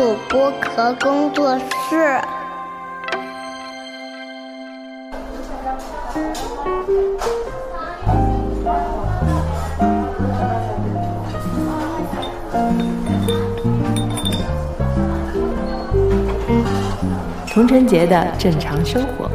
主播壳工作室。童晨杰的正常生活。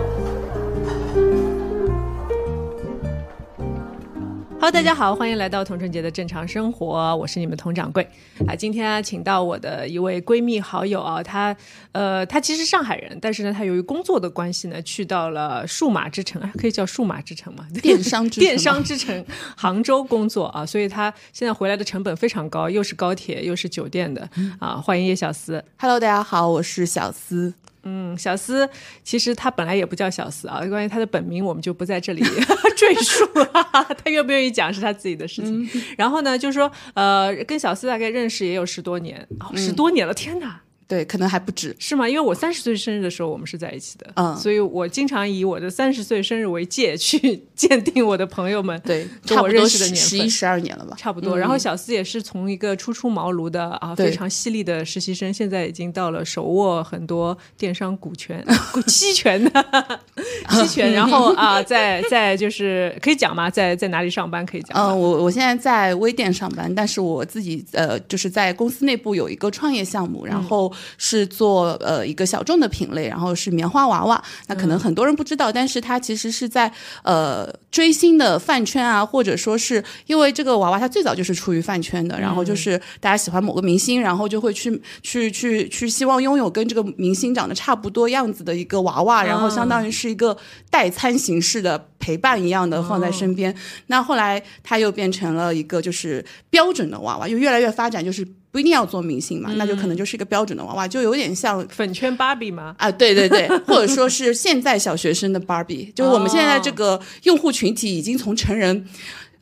大家好，欢迎来到童晨杰的正常生活，我是你们童掌柜啊。今天请到我的一位闺蜜好友啊，她呃，她其实上海人，但是呢，她由于工作的关系呢，去到了数码之城，可以叫数码之城嘛，电商之电商之城杭州工作啊，所以她现在回来的成本非常高，又是高铁又是酒店的啊。欢迎叶小思，Hello，大家好，我是小思。嗯，小思其实他本来也不叫小思啊，关于他的本名我们就不在这里 赘述了，他愿不愿意讲是他自己的事情。然后呢，就是说呃，跟小思大概认识也有十多年，哦十多年了，天哪！对，可能还不止，是吗？因为我三十岁生日的时候，我们是在一起的，嗯，所以我经常以我的三十岁生日为界去 鉴定我的朋友们，对，跟我认识的年份，十一十二年了吧，差不多。然后小思也是从一个初出茅庐的啊非常犀利的实习生，现在已经到了手握很多电商股权、股期权的 期权，然后啊，在在就是可以讲吗？在在哪里上班可以讲？嗯，我我现在在微店上班，但是我自己呃就是在公司内部有一个创业项目，然后。是做呃一个小众的品类，然后是棉花娃娃。那可能很多人不知道，但是它其实是在呃追星的饭圈啊，或者说是因为这个娃娃它最早就是出于饭圈的，然后就是大家喜欢某个明星，然后就会去去去去希望拥有跟这个明星长得差不多样子的一个娃娃，然后相当于是一个代餐形式的陪伴一样的放在身边。那后来它又变成了一个就是标准的娃娃，又越来越发展就是。不一定要做明星嘛，那就可能就是一个标准的娃娃，就有点像粉圈芭比吗？啊，对对对，或者说是现在小学生的芭比，就是我们现在这个用户群体已经从成人。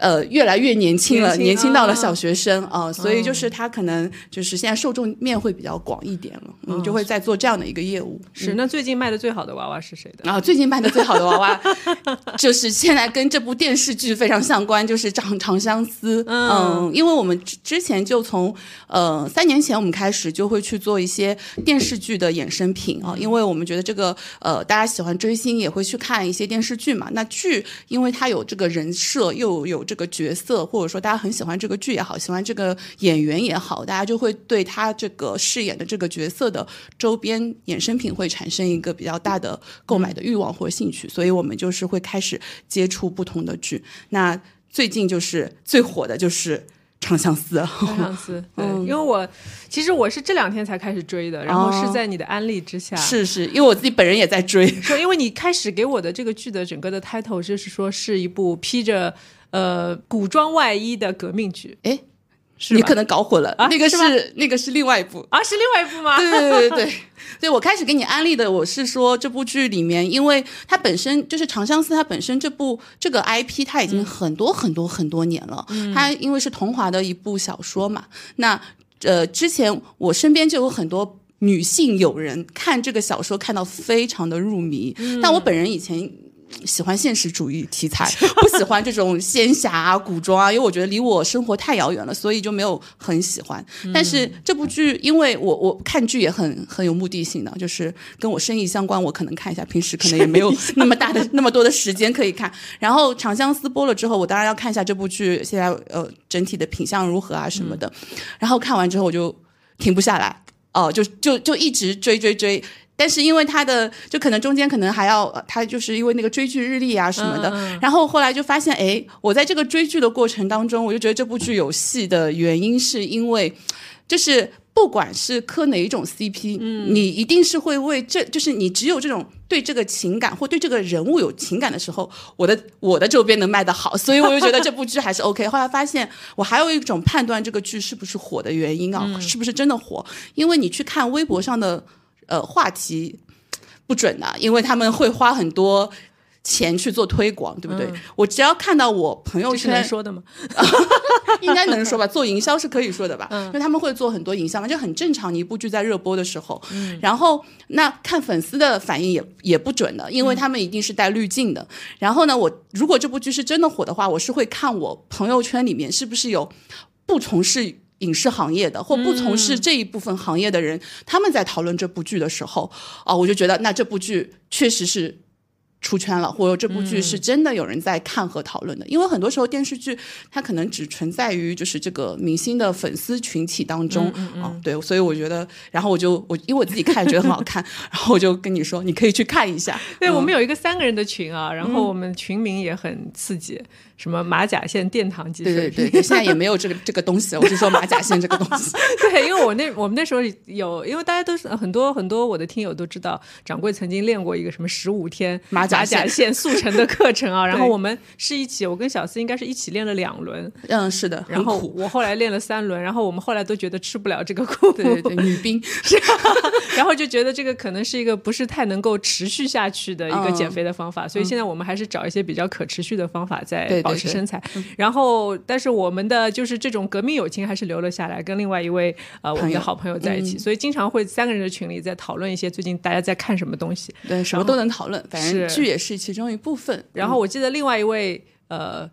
呃，越来越年轻了，年轻到了小学生啊，所以就是他可能就是现在受众面会比较广一点了，嗯，就会在做这样的一个业务。是，那最近卖的最好的娃娃是谁的？啊，最近卖的最好的娃娃 就是现在跟这部电视剧非常相关，就是《长长相思》。嗯，因为我们之前就从呃三年前我们开始就会去做一些电视剧的衍生品啊，因为我们觉得这个呃大家喜欢追星也会去看一些电视剧嘛，那剧因为它有这个人设又有。这个角色，或者说大家很喜欢这个剧也好，喜欢这个演员也好，大家就会对他这个饰演的这个角色的周边衍生品会产生一个比较大的购买的欲望或者兴趣，所以我们就是会开始接触不同的剧。那最近就是最火的就是《长相思》，《长相思》对，因为我其实我是这两天才开始追的，然后是在你的安利之下，是是，因为我自己本人也在追，说因为你开始给我的这个剧的整个的 title 就是说是一部披着。呃，古装外衣的革命剧，哎，你可能搞混了，那个是那个是另外一部。啊，是另外一部吗？对对对对 对，我开始给你安利的，我是说这部剧里面，因为它本身就是《长相思》，它本身这部这个 IP 它已经很多很多很多年了，它因为是桐华的一部小说嘛，那呃，之前我身边就有很多女性友人看这个小说看到非常的入迷，但我本人以前。喜欢现实主义题材，不喜欢这种仙侠、古装啊，因为我觉得离我生活太遥远了，所以就没有很喜欢。但是这部剧，因为我我看剧也很 很有目的性的，就是跟我生意相关，我可能看一下，平时可能也没有那么大的那么多的时间可以看。然后《长相思》播了之后，我当然要看一下这部剧现在呃整体的品相如何啊什么的。然后看完之后我就停不下来，哦，就就就一直追追追。但是因为他的，就可能中间可能还要他就是因为那个追剧日历啊什么的，然后后来就发现，哎，我在这个追剧的过程当中，我就觉得这部剧有戏的原因是因为，就是不管是磕哪一种 CP，嗯，你一定是会为这就是你只有这种对这个情感或对这个人物有情感的时候，我的我的周边能卖得好，所以我就觉得这部剧还是 OK。后来发现我还有一种判断这个剧是不是火的原因啊，是不是真的火？因为你去看微博上的。呃，话题不准的，因为他们会花很多钱去做推广，对不对？我只要看到我朋友圈说的吗？应该能说吧，做营销是可以说的吧？因为他们会做很多营销嘛，就很正常。你一部剧在热播的时候，然后那看粉丝的反应也也不准的，因为他们一定是带滤镜的。然后呢，我如果这部剧是真的火的话，我是会看我朋友圈里面是不是有不从事。影视行业的或不从事这一部分行业的人，他们在讨论这部剧的时候，啊，我就觉得那这部剧确实是。出圈了，或者这部剧是真的有人在看和讨论的，因为很多时候电视剧它可能只存在于就是这个明星的粉丝群体当中啊，对，所以我觉得，然后我就我因为我自己看觉得很好看，然后我就跟你说你可以去看一下。对我们有一个三个人的群啊，然后我们群名也很刺激。什么马甲线殿堂级对对对，现在也没有这个这个东西。我是说马甲线这个东西。对，因为我那我们那时候有，因为大家都是很多很多我的听友都知道，掌柜曾经练过一个什么十五天马甲线速成的课程啊。然后我们是一起，我跟小思应该是一起练了两轮。嗯，是的。然后我后来练了三轮，然后我们后来都觉得吃不了这个苦。对对对，女兵。然后就觉得这个可能是一个不是太能够持续下去的一个减肥的方法，所以现在我们还是找一些比较可持续的方法在保持身材。然后，但是我们的就是这种革命友情还是留了下来，跟另外一位呃我们的好朋友在一起，所以经常会三个人的群里在讨论一些最近大家在看什么东西，对，什么都能讨论，反正剧也是其中一部分。然后我记得另外一位呃。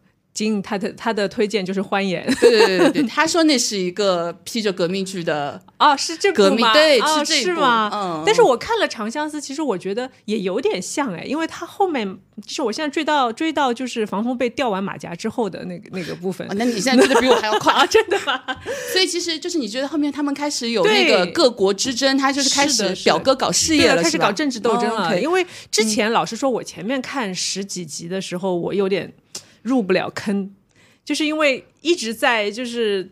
他的他的推荐就是《欢颜》，对对对，他说那是一个披着革命剧的哦，是这革命对，是是吗？嗯，但是我看了《长相思》，其实我觉得也有点像哎，因为他后面就是我现在追到追到就是防风被掉完马甲之后的那个那个部分，那你现在追的比我还要快啊？真的吗？所以其实就是你觉得后面他们开始有那个各国之争，他就是开始表哥搞事业了，开始搞政治斗争了。因为之前老实说，我前面看十几集的时候，我有点入不了坑。就是因为一直在就是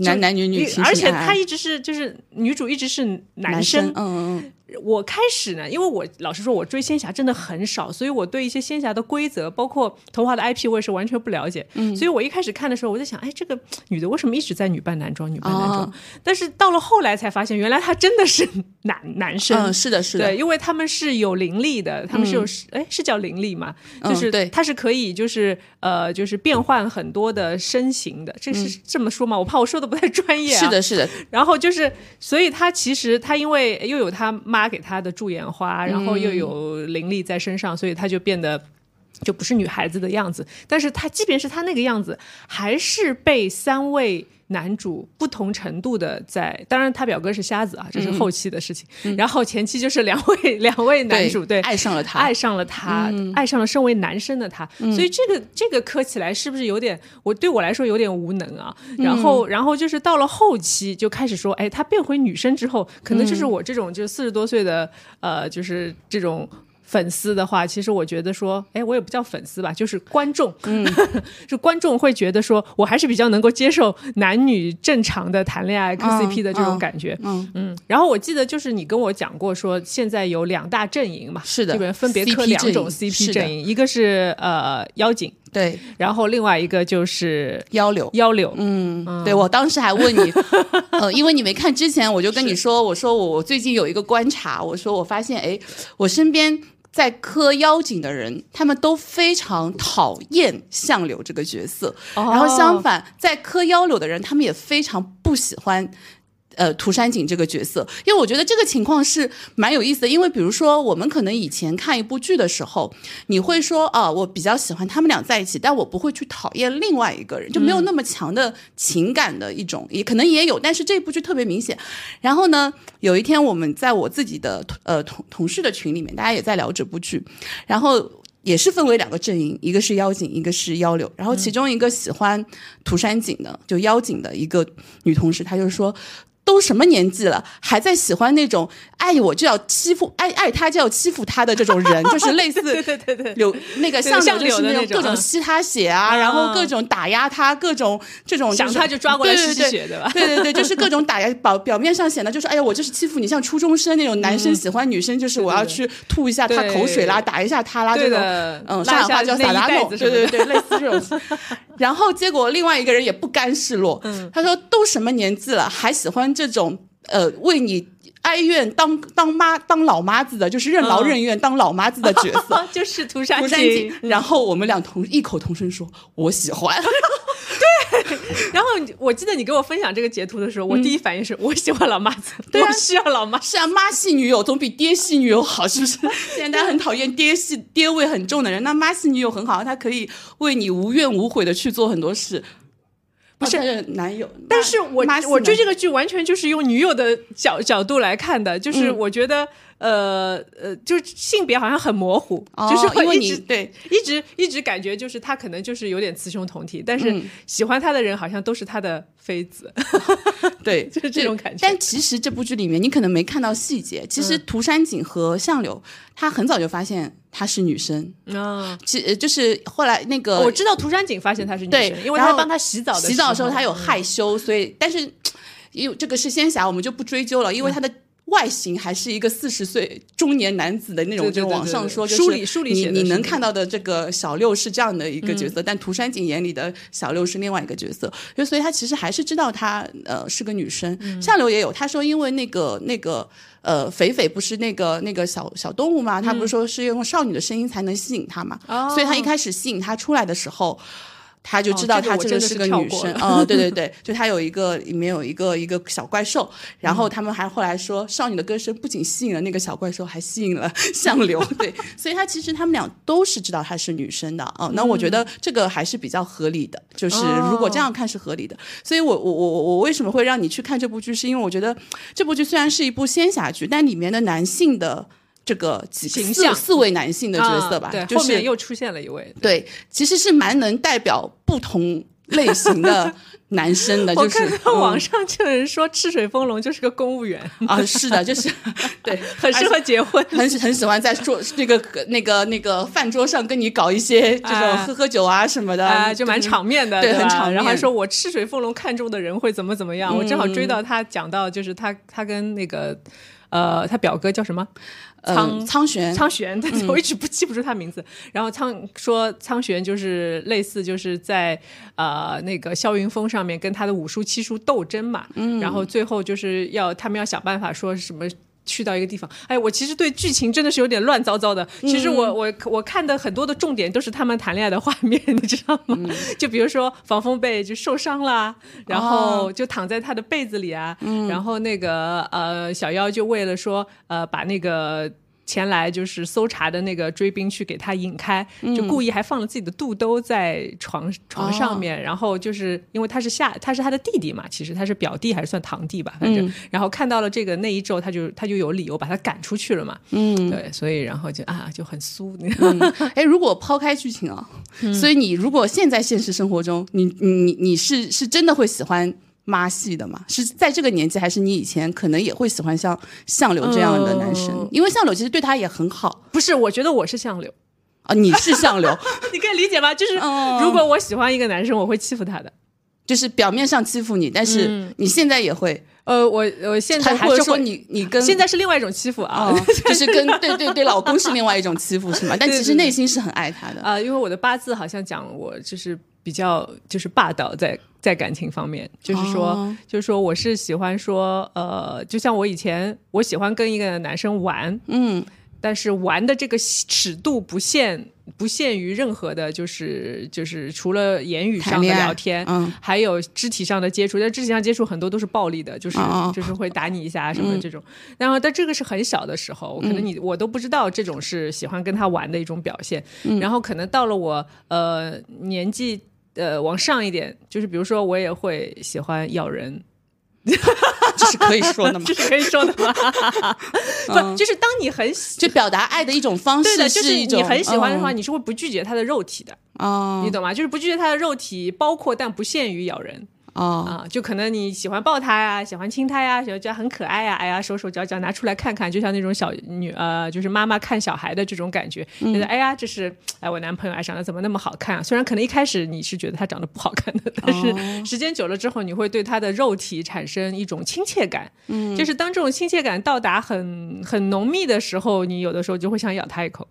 男男女女，而且他一直是就是女主一直是男生，嗯。我开始呢，因为我老实说，我追仙侠真的很少，所以我对一些仙侠的规则，包括童话的 IP，我也是完全不了解。嗯，所以我一开始看的时候，我就想，哎，这个女的为什么一直在女扮男装，女扮男装？但是到了后来才发现，原来她真的是男男生。嗯，是的，是的。对，因为他们是有灵力的，他们是有，哎，是叫灵力嘛？就是对，他是可以，就是呃，就是变换很多的身形的。这是这么说吗？我怕我说的不太专业。是的，是的。然后就是，所以他其实他因为又有他妈。发给她的驻颜花，然后又有灵力在身上，所以她就变得就不是女孩子的样子。但是她即便是她那个样子，还是被三位。男主不同程度的在，当然他表哥是瞎子啊，这是后期的事情。然后前期就是两位 两位男主对爱上了他，爱上了他，爱上了身为男生的他。所以这个这个磕起来是不是有点我对我来说有点无能啊？然后然后就是到了后期就开始说，哎，他变回女生之后，可能就是我这种就是四十多岁的呃，就是这种。粉丝的话，其实我觉得说，哎，我也不叫粉丝吧，就是观众，嗯，就观众会觉得说我还是比较能够接受男女正常的谈恋爱磕 CP 的这种感觉，嗯。嗯。然后我记得就是你跟我讲过说，现在有两大阵营嘛，是的，这边分别磕两种 CP 阵营，一个是呃妖精，对，然后另外一个就是妖柳，妖柳，嗯，对我当时还问你，呃，因为你没看之前，我就跟你说，我说我最近有一个观察，我说我发现，哎，我身边。在磕妖精的人，他们都非常讨厌相柳这个角色，然后相反，在磕妖柳的人，他们也非常不喜欢。呃，涂山璟这个角色，因为我觉得这个情况是蛮有意思的。因为比如说，我们可能以前看一部剧的时候，你会说啊，我比较喜欢他们俩在一起，但我不会去讨厌另外一个人，就没有那么强的情感的一种，也可能也有，但是这部剧特别明显。然后呢，有一天我们在我自己的呃同同事的群里面，大家也在聊这部剧，然后也是分为两个阵营，一个是妖精，一个是妖柳。然后其中一个喜欢涂山璟的，就妖精的一个女同事，她就是说。都什么年纪了，还在喜欢那种爱我就要欺负，爱爱他就要欺负他的这种人，就是类似对对对对，有那个像柳的那种各种吸他血啊，然后各种打压他，各种这种想他就抓过来吸血，对吧？对对对，就是 各种打压，表表面上显得就是哎呀，我就是欺负你，像初中生那种男生喜欢女生，就是我要去吐一下他口水啦，打一下他啦，这种嗯，上海话叫撒拉弄，对对对，类似这种。然后结果另外一个人也不甘示弱，他说都什么年纪了，还喜欢。这种呃，为你哀怨当当妈当老妈子的，就是任劳任怨当老妈子的角色，就是涂山璟。然后我们俩同异口同声说：“我喜欢。”对。然后我记得你给我分享这个截图的时候，我第一反应是我喜欢老妈子，我需要老妈。是啊，妈系女友总比爹系女友好，是不是？现在大家很讨厌爹系爹味很重的人，那妈系女友很好，她可以为你无怨无悔的去做很多事。不是男友，但是我我追这个剧完全就是用女友的角角度来看的，就是我觉得。呃呃，就是性别好像很模糊，就是会一直对一直一直感觉就是他可能就是有点雌雄同体，但是喜欢他的人好像都是他的妃子，对，就是这种感觉。但其实这部剧里面你可能没看到细节，其实涂山璟和相柳他很早就发现她是女生啊，其就是后来那个我知道涂山璟发现她是女生，因为他帮她洗澡的洗澡的时候他有害羞，所以但是因为这个是仙侠，我们就不追究了，因为他的。外形还是一个四十岁中年男子的那种，就网上说，就是你你能看到的这个小六是这样的一个角色，但涂山璟眼里的小六是另外一个角色，就所以他其实还是知道她呃是个女生。相柳也有他说，因为那个那个呃肥肥不是那个那个小小动物嘛，他不是说是用少女的声音才能吸引他嘛，所以他一开始吸引他出来的时候。他就知道她真的是个女生，嗯，对对对，就他有一个里面有一个一个小怪兽，然后他们还后来说少女的歌声不仅吸引了那个小怪兽，还吸引了 相柳，对，所以他其实他们俩都是知道她是女生的，嗯，那我觉得这个还是比较合理的，就是如果这样看是合理的，所以我我我我我为什么会让你去看这部剧，是因为我觉得这部剧虽然是一部仙侠剧，但里面的男性的。这个形象。四位男性的角色吧，对，后面又出现了一位，对，其实是蛮能代表不同类型的男生的。我看到网上就有人说赤水风龙就是个公务员。啊，是的，就是 对，很适合结婚，很很喜欢在桌那个那个那个饭桌上跟你搞一些这种喝喝酒啊什么的，就蛮场面的，对，很场面。然后还说我赤水风龙看中的人会怎么怎么样，我正好追到他讲到就是他他跟那个呃他表哥叫什么？苍苍玄，苍玄，我一直不 记不住他名字。然后苍说苍玄就是类似就是在呃那个萧云峰上面跟他的五叔七叔斗争嘛，然后最后就是要他们要想办法说什么。去到一个地方，哎，我其实对剧情真的是有点乱糟糟的。其实我我我看的很多的重点都是他们谈恋爱的画面，你知道吗？就比如说防风被就受伤了，然后就躺在他的被子里啊，然后那个呃小妖就为了说呃把那个。前来就是搜查的那个追兵去给他引开，就故意还放了自己的肚兜在床床上面，然后就是因为他是下他是他的弟弟嘛，其实他是表弟还是算堂弟吧，反正然后看到了这个那一周，他就他就有理由把他赶出去了嘛，嗯，对，所以然后就啊就很酥。哎，如果抛开剧情啊，所以你如果现在现实生活中，你你你是是真的会喜欢？妈系的嘛，是在这个年纪，还是你以前可能也会喜欢像相柳这样的男生？因为相柳其实对他也很好。不是，我觉得我是相柳啊，你是相柳，你可以理解吗？就是如果我喜欢一个男生，我会欺负他的，就是表面上欺负你，但是你现在也会。呃，我我现在还是说你你跟现在是另外一种欺负啊，就是跟对对对老公是另外一种欺负是吗？但其实内心是很爱他的啊，因为我的八字好像讲我就是比较就是霸道在。在感情方面，就是说，就是说，我是喜欢说，呃，就像我以前，我喜欢跟一个男生玩，嗯，但是玩的这个尺度不限不限于任何的，就是就是除了言语上的聊天，嗯，还有肢体上的接触，但肢体上接触很多都是暴力的，就是就是会打你一下什么这种。然后，但这个是很小的时候，可能你我都不知道这种是喜欢跟他玩的一种表现。然后，可能到了我呃年纪。呃，往上一点，就是比如说，我也会喜欢咬人，这是可以说的吗？这是可以说的吗？不，就是当你很就表达爱的一种方式，就是你很喜欢的话，你是会不拒绝他的肉体的，哦，你懂吗？就是不拒绝他的肉体，包括但不限于咬人。啊，就可能你喜欢抱他呀，喜欢亲他呀，喜欢觉得很可爱呀，哎呀，手手脚脚拿出来看看，就像那种小女呃，就是妈妈看小孩的这种感觉，觉得哎呀，这是哎我男朋友爱上了，怎么那么好看啊？虽然可能一开始你是觉得他长得不好看的，但是时间久了之后，你会对他的肉体产生一种亲切感。嗯，就是当这种亲切感到达很很浓密的时候，你有的时候就会想咬他一口。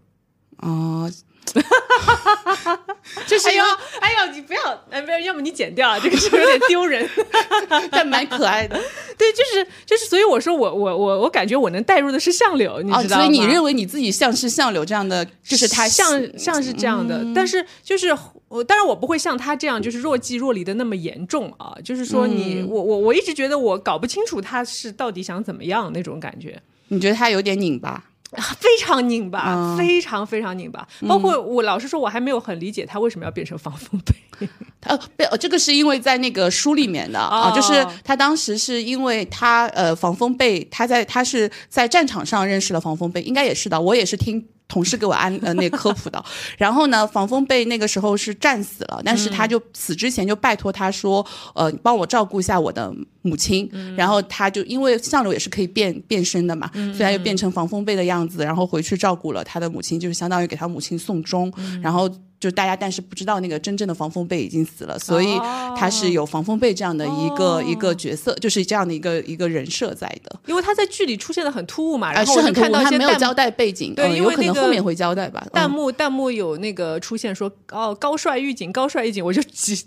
哦。就是哎呦哎呦，你不要哎，不要，要么你剪掉，这个是有点丢人，但蛮可爱的。对，就是就是，所以我说我我我我感觉我能带入的是相柳，你知道吗？所以你认为你自己像是相柳这样的，就是他像像是这样的，但是就是我当然我不会像他这样，就是若即若离的那么严重啊。就是说你我我我一直觉得我搞不清楚他是到底想怎么样那种感觉。你觉得他有点拧巴？非常拧巴，非常非常拧巴。包括我老实说，我还没有很理解他为什么要变成防风被。呃，被这个是因为在那个书里面的啊，就是他当时是因为他呃防风被他在他是在战场上认识了防风被，应该也是的。我也是听。同事给我安呃那科普的，然后呢，防风被那个时候是战死了，但是他就死之前就拜托他说，呃，帮我照顾一下我的母亲，然后他就因为相柳也是可以变变身的嘛，所以他就变成防风被的样子，然后回去照顾了他的母亲，就是相当于给他母亲送终，然后。就大家，但是不知道那个真正的防风被已经死了，所以他是有防风被这样的一个一个角色，就是这样的一个一个人设在的。因为他在剧里出现的很突兀嘛，然后是很看到他没有交代背景，对，因为可能后面会交代吧。弹幕弹幕有那个出现说哦高帅预警高帅预警，我就只是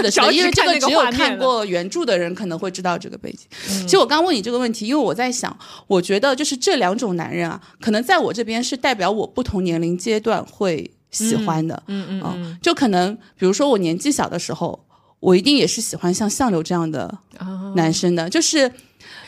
的，是的，因为这个只有看过原著的人可能会知道这个背景。其实我刚问你这个问题，因为我在想，我觉得就是这两种男人啊，可能在我这边是代表我不同年龄阶段会。喜欢的，嗯嗯嗯，就可能比如说我年纪小的时候，我一定也是喜欢像相柳这样的男生的，就是，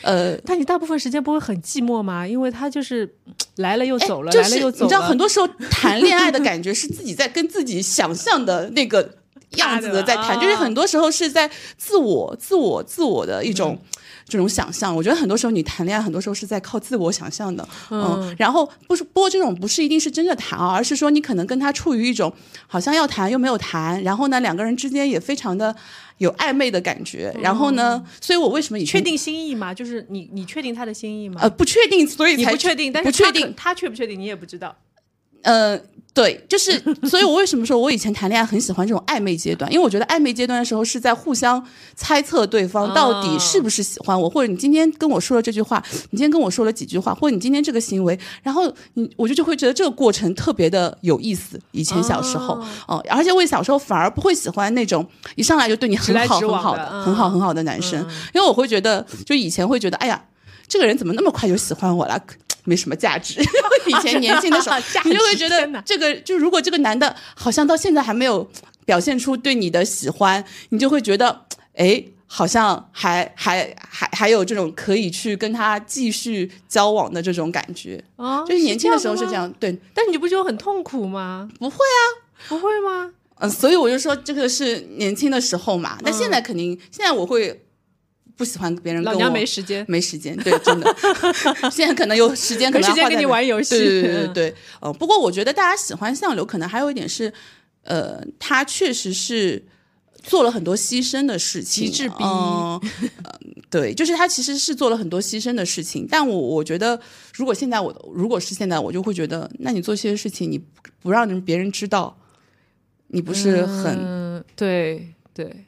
呃，但你大部分时间不会很寂寞吗？因为他就是来了又走了，来了又走。你知道，很多时候谈恋爱的感觉是自己在跟自己想象的那个样子的在谈，就是很多时候是在自我、自我、自我的一种。这种想象，我觉得很多时候你谈恋爱，很多时候是在靠自我想象的，嗯，然后不是，不过这种不是一定是真的谈啊，而是说你可能跟他处于一种好像要谈又没有谈，然后呢两个人之间也非常的有暧昧的感觉，然后呢，所以我为什么你确定心意吗？就是你你确定他的心意吗？呃，不确定，所以你不确定，但是不确定他确不确定你也不知道，呃。对，就是，所以我为什么说我以前谈恋爱很喜欢这种暧昧阶段？因为我觉得暧昧阶段的时候是在互相猜测对方到底是不是喜欢我，或者你今天跟我说了这句话，你今天跟我说了几句话，或者你今天这个行为，然后你我就就会觉得这个过程特别的有意思。以前小时候，哦，而且我小时候反而不会喜欢那种一上来就对你很好很好的、很好很好的男生，因为我会觉得，就以前会觉得，哎呀，这个人怎么那么快就喜欢我了？没什么价值。以前年轻的时候，你就会觉得这个，就如果这个男的好像到现在还没有表现出对你的喜欢，你就会觉得，哎，好像还还还还有这种可以去跟他继续交往的这种感觉。啊，就是年轻的时候是这样，对。但你不觉得很痛苦吗？不会啊，不会吗？嗯，所以我就说这个是年轻的时候嘛。那现在肯定，现在我会。不喜欢别人，老娘没时间，没时间，对，真的。现在可能有时间，没时间跟你玩游戏，对对对对。呃，不过我觉得大家喜欢相柳，可能还有一点是，呃，他确实是做了很多牺牲的事情，极致逼。嗯，对，就是他其实是做了很多牺牲的事情。但我我觉得，如果现在我如果是现在，我就会觉得，那你做这些事情，你不让别人知道，你不是很对对。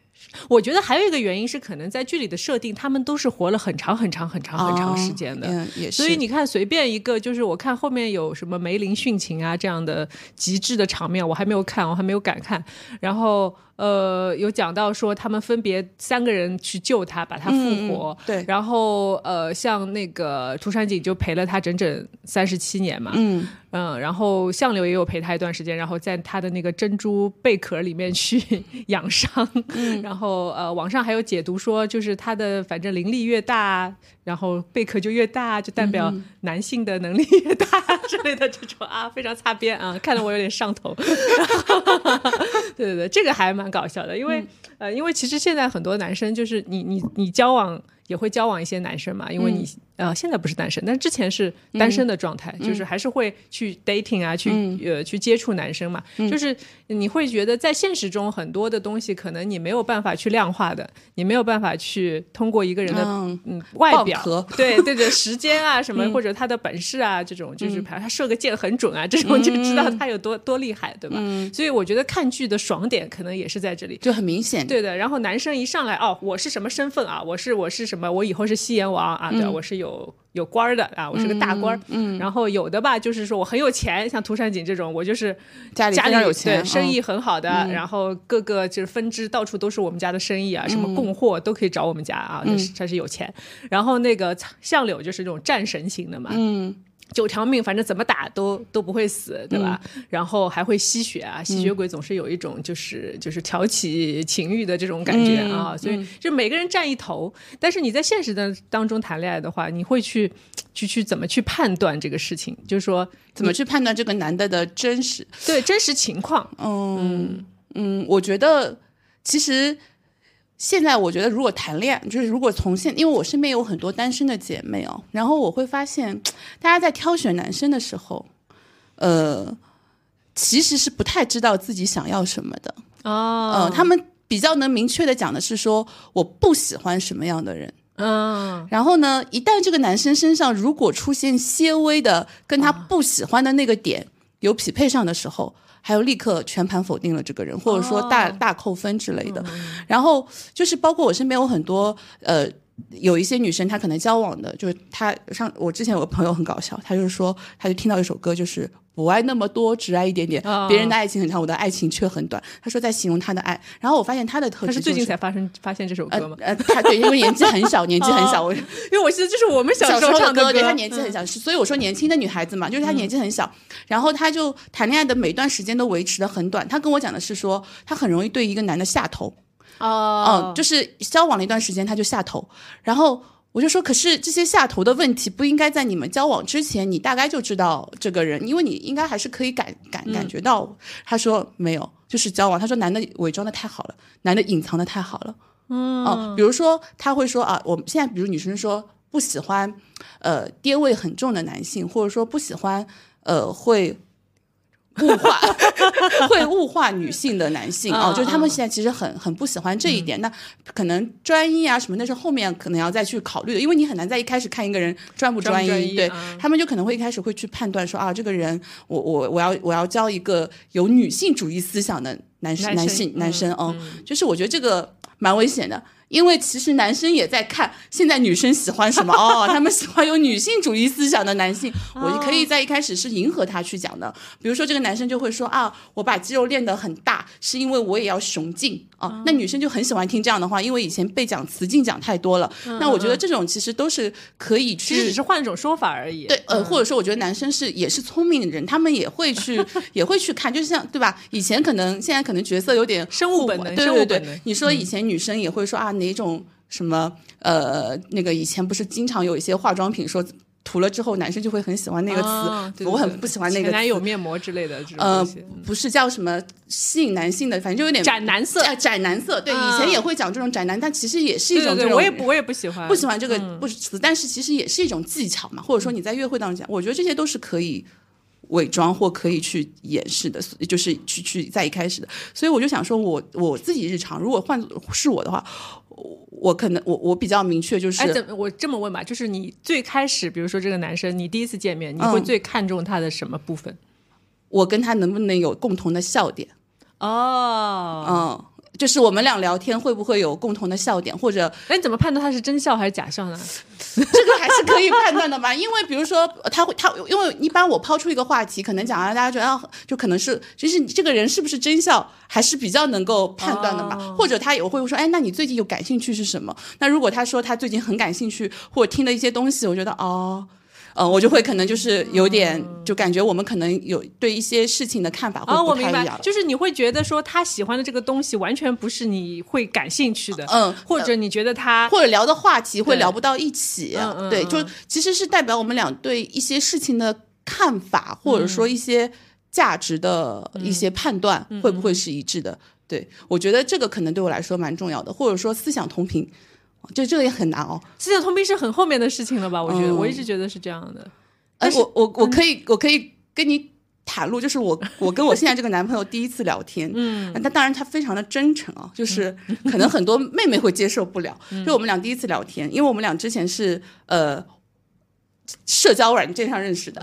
我觉得还有一个原因是，可能在剧里的设定，他们都是活了很长很长很长很长时间的，也所以你看，随便一个，就是我看后面有什么梅林殉情啊这样的极致的场面，我还没有看，我还没有敢看，然后。呃，有讲到说他们分别三个人去救他，把他复活。对，然后呃，像那个涂山璟就陪了他整整三十七年嘛。嗯嗯，然后相柳也有陪他一段时间，然后在他的那个珍珠贝壳里面去 养伤。嗯，然后呃，网上还有解读说，就是他的反正灵力越大。然后贝壳就越大，就代表男性的能力越大 之类的这种啊，非常擦边啊，看得我有点上头。对对对，这个还蛮搞笑的，因为呃，因为其实现在很多男生就是你你你交往。也会交往一些男生嘛，因为你呃现在不是单身，但之前是单身的状态，就是还是会去 dating 啊，去呃去接触男生嘛，就是你会觉得在现实中很多的东西可能你没有办法去量化的，你没有办法去通过一个人的嗯外表，对对对，时间啊什么或者他的本事啊这种，就是他射个箭很准啊这种就知道他有多多厉害，对吧？所以我觉得看剧的爽点可能也是在这里，就很明显，对的。然后男生一上来哦，我是什么身份啊？我是我是什什么？我以后是西炎王啊？对，我是有有有官儿的啊，我是个大官儿。嗯，然后有的吧，就是说我很有钱，像涂山璟这种，我就是家里家里有钱，生意很好的，然后各个就是分支到处都是我们家的生意啊，什么供货都可以找我们家啊，他是有钱。然后那个相柳就是这种战神型的嘛，嗯。九条命，反正怎么打都都不会死，对吧？然后还会吸血啊，吸血鬼总是有一种就是就是挑起情欲的这种感觉啊，所以就每个人占一头。但是你在现实的当中谈恋爱的话，你会去去去怎么去判断这个事情？就是说怎么去判断这个男的的真实对真实情况？嗯嗯，我觉得其实。现在我觉得，如果谈恋爱，就是如果从现，因为我身边有很多单身的姐妹哦，然后我会发现，大家在挑选男生的时候，呃，其实是不太知道自己想要什么的哦。嗯，他们比较能明确的讲的是说，我不喜欢什么样的人。嗯，然后呢，一旦这个男生身上如果出现些微的跟他不喜欢的那个点有匹配上的时候。还有立刻全盘否定了这个人，或者说大大扣分之类的。然后就是包括我身边有很多呃，有一些女生她可能交往的，就是她上我之前有个朋友很搞笑，她就是说，她就听到一首歌就是。不爱那么多，只爱一点点。别人的爱情很长，我的爱情却很短。他说在形容他的爱，然后我发现他的特质。他是最近才发生发现这首歌吗？呃，他对，因为年纪很小，年纪很小。我因为我记得就是我们小时候唱的歌，对他年纪很小，所以我说年轻的女孩子嘛，就是她年纪很小，然后她就谈恋爱的每段时间都维持的很短。她跟我讲的是说，她很容易对一个男的下头。哦，嗯，就是交往了一段时间他就下头，然后。我就说，可是这些下头的问题不应该在你们交往之前，你大概就知道这个人，因为你应该还是可以感感感觉到。他说没有，就是交往。他说男的伪装的太好了，男的隐藏的太好了。嗯，比如说他会说啊，我们现在比如女生说不喜欢，呃，爹味很重的男性，或者说不喜欢，呃，会。物化 会物化 女性的男性哦，就是他们现在其实很很不喜欢这一点。那可能专一啊什么，那是后面可能要再去考虑的，因为你很难在一开始看一个人专不专一。对他们就可能会一开始会去判断说啊，这个人我我我要我要交一个有女性主义思想的男男性男生哦，就是我觉得这个蛮危险的。因为其实男生也在看现在女生喜欢什么哦，他们喜欢有女性主义思想的男性，我可以在一开始是迎合他去讲的。比如说这个男生就会说啊，我把肌肉练得很大，是因为我也要雄劲啊。那女生就很喜欢听这样的话，因为以前被讲雌竞讲太多了。那我觉得这种其实都是可以去，只是换一种说法而已。对，呃，或者说我觉得男生是也是聪明的人，他们也会去 也会去看，就是像对吧？以前可能现在可能角色有点生物本能，对对对。你说以前女生也会说啊。哪种什么呃，那个以前不是经常有一些化妆品说涂了之后男生就会很喜欢那个词，我很不喜欢那个男友面膜之类的。呃，不是叫什么吸引男性的，反正就有点斩男色。斩男色，对，以前也会讲这种斩男，但其实也是一种这种。我也不，我也不喜欢，不喜欢这个不词，但是其实也是一种技巧嘛，或者说你在约会当中讲，我觉得这些都是可以伪装或可以去掩饰的，就是去去在一开始的。所以我就想说，我我自己日常如果换是我的话。我可能我我比较明确就是，哎，怎我这么问吧，就是你最开始，比如说这个男生，你第一次见面，你会最看重他的什么部分？我跟他能不能有共同的笑点？哦，嗯。就是我们俩聊天会不会有共同的笑点，或者哎，你怎么判断他是真笑还是假笑呢？这个还是可以判断的吧？因为比如说他会他，因为一般我抛出一个话题，可能讲完，大家觉得就可能是，就是你这个人是不是真笑，还是比较能够判断的吧？或者他也会说，哎，那你最近有感兴趣是什么？那如果他说他最近很感兴趣，或者听了一些东西，我觉得哦。嗯，我就会可能就是有点，就感觉我们可能有对一些事情的看法会不太一样。就是你会觉得说他喜欢的这个东西完全不是你会感兴趣的，嗯，或者你觉得他或者聊的话题会聊不到一起，对，就其实是代表我们俩对一些事情的看法，或者说一些价值的一些判断会不会是一致的？对我觉得这个可能对我来说蛮重要的，或者说思想同频。就这个也很难哦，思想通病是很后面的事情了吧？我觉得我一直觉得是这样的。哎，我我我可以我可以跟你袒露，就是我我跟我现在这个男朋友第一次聊天，嗯，那当然他非常的真诚啊，就是可能很多妹妹会接受不了，就我们俩第一次聊天，因为我们俩之前是呃社交软件上认识的，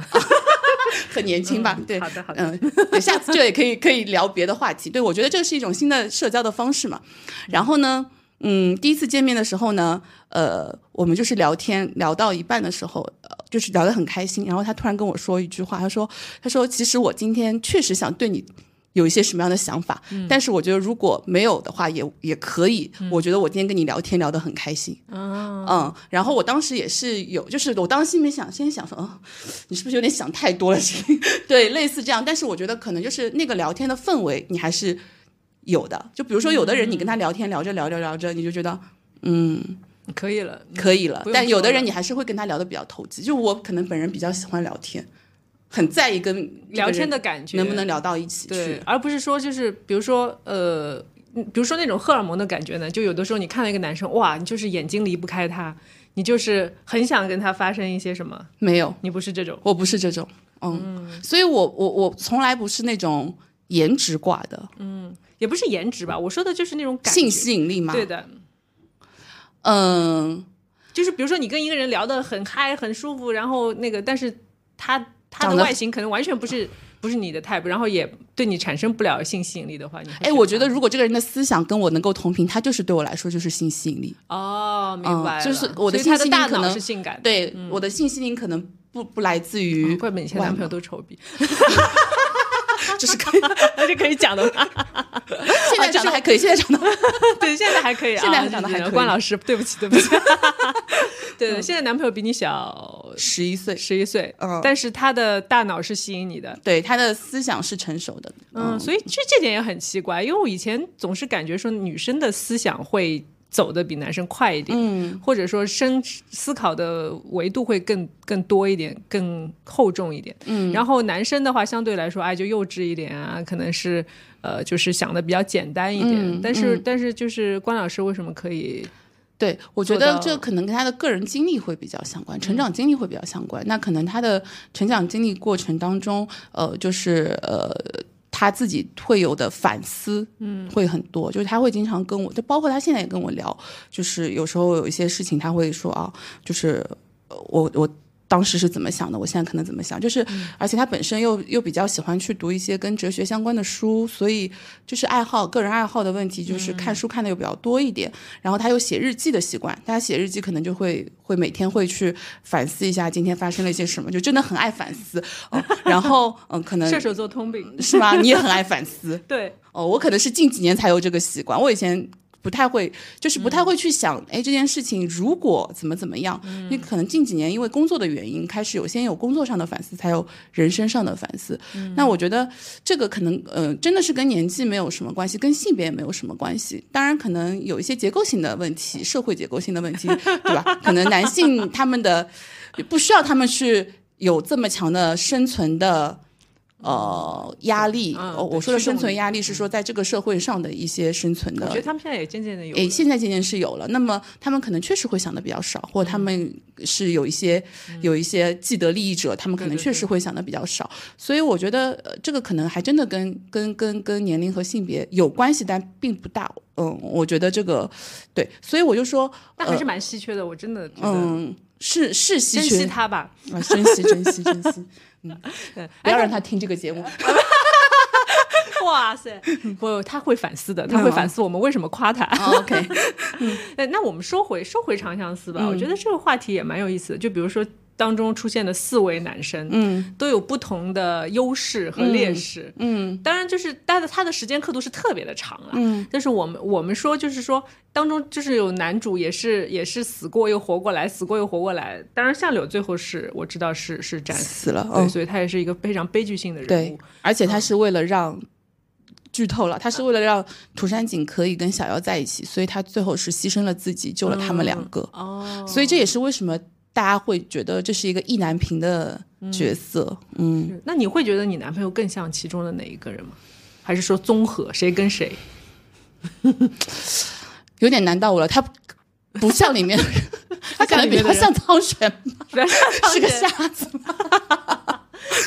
很年轻吧？对，好的好的，嗯，下次就也可以可以聊别的话题。对我觉得这是一种新的社交的方式嘛。然后呢？嗯，第一次见面的时候呢，呃，我们就是聊天聊到一半的时候，呃，就是聊得很开心。然后他突然跟我说一句话，他说：“他说其实我今天确实想对你有一些什么样的想法。但是我觉得如果没有的话，也也可以。我觉得我今天跟你聊天聊得很开心。嗯，然后我当时也是有，就是我当时心里面想，先想说，嗯，你是不是有点想太多了？对，类似这样。但是我觉得可能就是那个聊天的氛围，你还是有的。就比如说，有的人你跟他聊天，聊着聊着聊着，你就觉得，嗯，可以了，可以了。但有的人你还是会跟他聊的比较投机。就我可能本人比较喜欢聊天，很在意跟聊天的感觉。能不能聊到一起去，而不是说就是比如说呃。比如说那种荷尔蒙的感觉呢，就有的时候你看到一个男生，哇，你就是眼睛离不开他，你就是很想跟他发生一些什么？没有，你不是这种，我不是这种，嗯，所以我我我从来不是那种颜值挂的，嗯，也不是颜值吧，我说的就是那种感性吸引力嘛，对的，嗯，就是比如说你跟一个人聊得很嗨很舒服，然后那个，但是他他的外形可能完全不是。不是你的 type，然后也对你产生不了性吸引力的话，你哎，我觉得如果这个人的思想跟我能够同频，他就是对我来说就是性吸引力。哦，明白，就是我的性吸引力可能是性感，对，我的性吸引力可能不不来自于。怪不得你现在男朋友都丑逼。这是可以，那就可以讲的吗？还可以，现在长得对，现在还可以，啊现在长得还可以。关老师，对不起，对不起。对对，现在男朋友比你小十一岁，十一岁，嗯，但是他的大脑是吸引你的，对，他的思想是成熟的，嗯，所以这这点也很奇怪，因为我以前总是感觉说女生的思想会。走的比男生快一点，嗯，或者说深思考的维度会更更多一点，更厚重一点，嗯，然后男生的话相对来说，哎，就幼稚一点啊，可能是呃，就是想的比较简单一点，但是但是就是关老师为什么可以？对我觉得这可能跟他的个人经历会比较相关，成长经历会比较相关。那可能他的成长经历过程当中，呃，就是呃。他自己会有的反思，嗯，会很多，就是他会经常跟我，就包括他现在也跟我聊，就是有时候有一些事情他会说啊，就是我我。当时是怎么想的？我现在可能怎么想？就是，而且他本身又又比较喜欢去读一些跟哲学相关的书，所以就是爱好个人爱好的问题，就是看书看的又比较多一点。然后他有写日记的习惯，大家写日记可能就会会每天会去反思一下今天发生了一些什么，就真的很爱反思。然后嗯，可能射手座通病是吗？你也很爱反思？对哦，我可能是近几年才有这个习惯，我以前。不太会，就是不太会去想，哎，这件事情如果怎么怎么样，你可能近几年因为工作的原因，开始有先有工作上的反思，才有人生上的反思。那我觉得这个可能，呃，真的是跟年纪没有什么关系，跟性别也没有什么关系。当然，可能有一些结构性的问题，社会结构性的问题，对吧？可能男性他们的不需要他们去有这么强的生存的。呃，压力，我说的生存压力是说在这个社会上的一些生存的。我觉得他们现在也渐渐的有。哎，现在渐渐是有了。那么他们可能确实会想的比较少，或他们是有一些有一些既得利益者，他们可能确实会想的比较少。所以我觉得这个可能还真的跟跟跟跟年龄和性别有关系，但并不大。嗯，我觉得这个对，所以我就说，那还是蛮稀缺的。我真的嗯，是是惜他吧，啊，珍惜珍惜珍惜。嗯，不要让他听这个节目。哇塞，不，他会反思的，他会反思我们为什么夸他。OK，那我们说回收回长相思吧，我觉得这个话题也蛮有意思的。就比如说。当中出现的四位男生，嗯，都有不同的优势和劣势，嗯，当然就是待的他的时间刻度是特别的长了，嗯，但是我们我们说就是说当中就是有男主也是也是死过又活过来，死过又活过来，当然相柳最后是我知道是是战死。了，对，所以他也是一个非常悲剧性的人物，而且他是为了让剧透了，他是为了让涂山璟可以跟小夭在一起，所以他最后是牺牲了自己救了他们两个，哦，所以这也是为什么。大家会觉得这是一个意难平的角色，嗯，那你会觉得你男朋友更像其中的哪一个人吗？还是说综合谁跟谁？有点难到我了，他不像里面，他可能比较像苍玄，是个瞎子，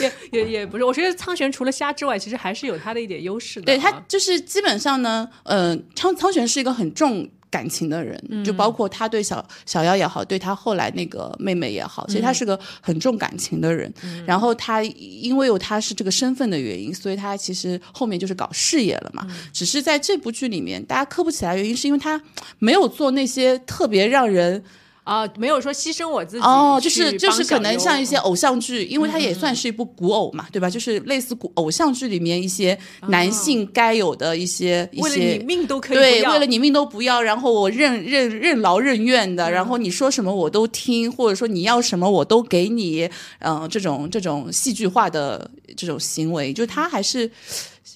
也也也不是。我觉得苍玄除了瞎之外，其实还是有他的一点优势的。对他就是基本上呢，呃，苍苍玄是一个很重。感情的人，就包括他对小小妖也好，对他后来那个妹妹也好，其实他是个很重感情的人。然后他因为有他是这个身份的原因，所以他其实后面就是搞事业了嘛。只是在这部剧里面，大家磕不起来，原因是因为他没有做那些特别让人啊，没有说牺牲我自己哦，就是就是可能像一些偶像剧，因为它也算是一部古偶嘛，对吧？就是类似古偶像剧里面一些男性该有的一些一为了你些。命都可以对，为了你命都不要，然后我任任任劳任怨的，然后你说什么我都听，或者说你要什么我都给你，嗯、这种这种戏剧化的这种行为，就他还是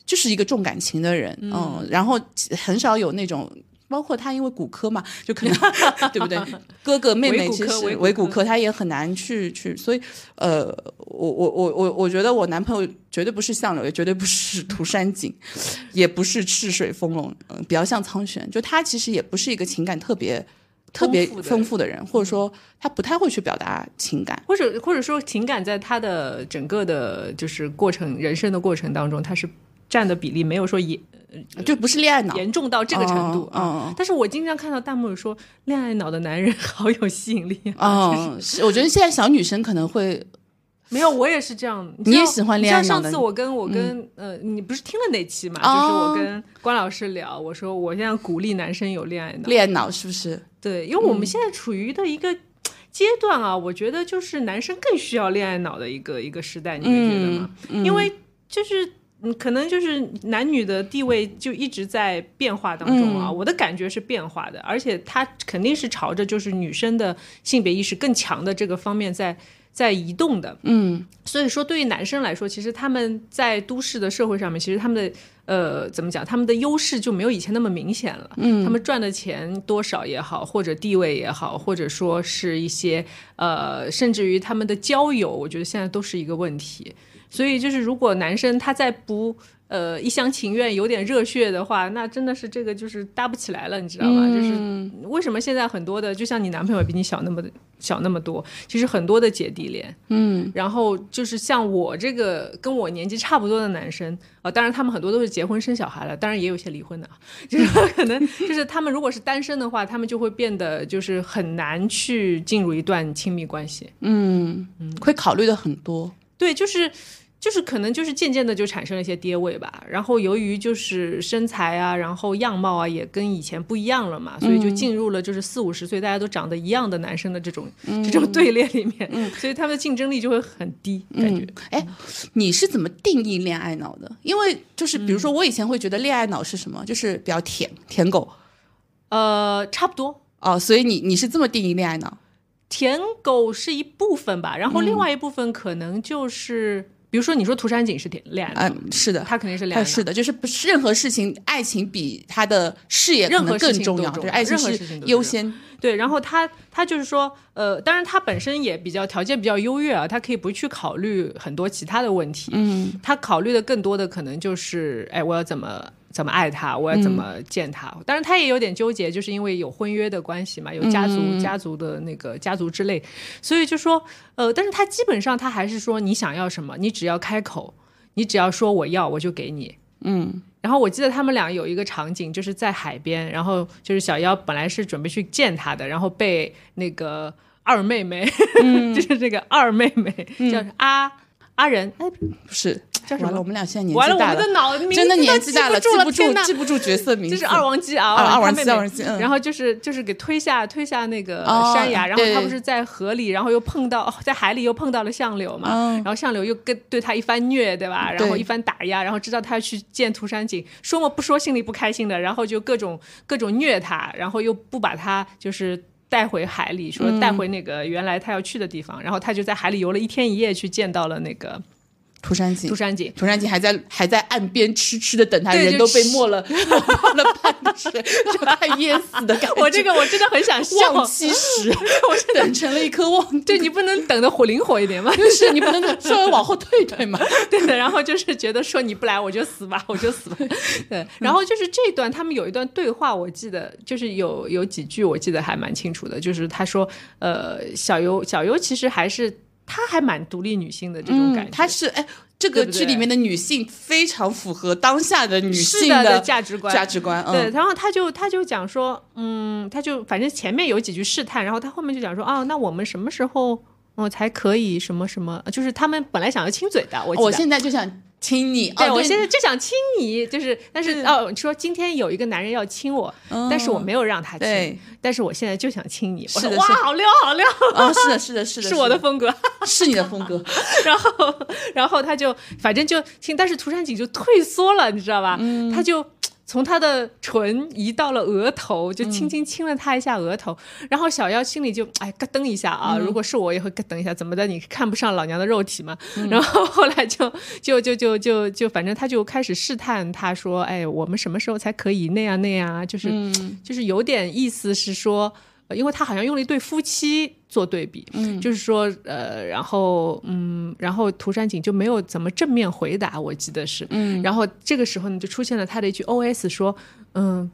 就是一个重感情的人，嗯，然后很少有那种。包括他，因为骨科嘛，就可能 对不对？哥哥妹妹骨其实科伪骨科他也很难去去，所以呃，我我我我我觉得我男朋友绝对不是相柳，也绝对不是涂山璟，也不是赤水丰隆，嗯、比较像苍玄。就他其实也不是一个情感特别特别丰富的人，或者说他不太会去表达情感。或者或者说情感在他的整个的，就是过程人生的过程当中，他是占的比例没有说严就不是恋爱脑，严重到这个程度嗯但是我经常看到弹幕有说，恋爱脑的男人好有吸引力啊。嗯，是我觉得现在小女生可能会，没有，我也是这样。你也喜欢恋爱脑上次我跟我跟、呃，你不是听了那期嘛？哦就是我跟关老师聊，我说我现在鼓励男生有恋爱脑。恋爱脑是不是？对，因为我们现在处于的一个阶段啊，我觉得就是男生更需要恋爱脑的一个一个时代，你们觉得吗？因为就是。嗯，可能就是男女的地位就一直在变化当中啊，我的感觉是变化的，而且它肯定是朝着就是女生的性别意识更强的这个方面在在移动的。嗯所以说，对于男生来说，其实他们在都市的社会上面，其实他们的呃怎么讲，他们的优势就没有以前那么明显了。嗯，他们赚的钱多少也好，或者地位也好，或者说是一些呃，甚至于他们的交友，我觉得现在都是一个问题。所以就是，如果男生他再不呃一厢情愿、有点热血的话，那真的是这个就是搭不起来了，你知道吗？就是为什么现在很多的，就像你男朋友比你小那么小那么多，其实很多的姐弟恋，嗯然后就是像我这个跟我年纪差不多的男生啊、当然他们很多都是结婚生小孩了，当然也有一些离婚的啊，就是可能就是他们如果是单身的话，他们就会变得就是很难去进入一段亲密关系。嗯会考虑的很多。对，就是就是可能就是渐渐的就产生了一些跌位吧。然后由于就是身材啊，然后样貌啊也跟以前不一样了嘛，所以就进入了就是四五十岁大家都长得一样的男生的这种、这种队列里面，所以他们的竞争力就会很低，感觉。哎，你是怎么定义恋爱脑的？因为就是比如说，我以前会觉得恋爱脑是什么，就是比较舔舔狗呃，差不多。哦，所以你你是这么定义恋爱脑？舔狗是一部分吧，然后另外一部分可能就是，比如说你说涂山璟是舔恋爱脑，嗯，是的，他肯定是恋爱脑，是的，就是不是任何事情，爱情比他的事业任何更重要，情都重要就是爱情是优先。对，然后他他就是说，呃，当然他本身也比较条件比较优越啊，他可以不去考虑很多其他的问题，嗯，他考虑的更多的可能就是，哎，我要怎么怎么爱他，我要怎么见他。当然他也有点纠结，就是因为有婚约的关系嘛，有家族、家族的那个家族之类，所以就说，呃，但是他基本上他还是说你想要什么，你只要开口，你只要说我要，我就给你，嗯。然后我记得他们俩有一个场景，就是在海边，然后就是小妖本来是准备去见他的，然后被那个二妹妹，就是这个二妹妹、叫阿阿仁，哎，不是，叫什么完了，我们俩现在年完了，我纪大们的脑真的都年纪大了，记不住，记不住记不住角色名字。这是二王姬啊，啊二王姬二王姬嗯然后就是就是给推下推下那个哦山崖，然后他不是在河里，然后又碰到哦在海里又碰到了相柳嘛，嗯然后相柳又跟对他一番虐，对吧？然后一番打压，然后知道他要去见涂山璟，说嘛不说心里不开心的，然后就各种各种虐他，然后又不把他就是。带回海里，说带回那个原来他要去的地方，然后他就在海里游了一天一夜，去见到了那个涂山璟涂，山璟。涂山璟还在还在岸边痴痴的等他，人都被没了 没了半水，就快淹死的感觉。我这个我真的很想笑，忘妻石，我是等成了一颗望，对你不能等的火灵活一点吗？就是你不能稍微往后退退嘛。对的，然后就是觉得说你不来我就死吧，我就死吧。对，然后就是这段他们有一段对话，我记得就是有有几句我记得还蛮清楚的，就是他说，呃，小优小优其实还是她还蛮独立女性的这种感觉，她是哎，这个剧里面的女性非常符合当下的女性的的价值观价值观。嗯对，然后她就她就讲说，嗯，她就反正前面有几句试探，然后她后面就讲说，啊，那我们什么时候？哦，才可以什么什么，就是他们本来想要亲嘴的，我我现在就想亲你，对哦我现在就想亲你，就是，但是哦，说今天有一个男人要亲我，但是我没有让他亲，但是我现在就想亲你，我说哇，好撩好撩，哦，是的，是的，是的，是我的风格。是你的风格，然后，然后他就反正就亲，但是涂山璟就退缩了，你知道吧？嗯。他就从他的唇移到了额头，就嗯轻轻亲了他一下额头。然后小妖心里就哎咯噔一下啊，嗯如果是我也会咯噔一下，怎么的？你看不上老娘的肉体嘛？嗯然后后来就就就就就就反正他就开始试探他说，哎，我们什么时候才可以那样那样啊？就是、嗯就是有点意思是说。呃因为他好像用了一对夫妻做对比，嗯，就是说，呃，然后，嗯，然后涂山璟就没有怎么正面回答，我记得是，嗯，然后这个时候呢，就出现了他的一句 O.S 说，嗯，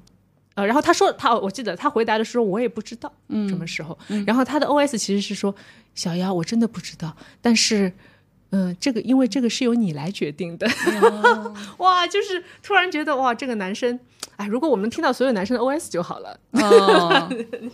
呃，然后他说他，我记得他回答的时候，我也不知道，嗯，什么时候，然后他的 O.S 其实是说，小妖，我真的不知道，但是。嗯，这个因为这个是由你来决定的，哇，就是突然觉得哇，这个男生，哎，如果我们听到所有男生的 OS 就好了，哦，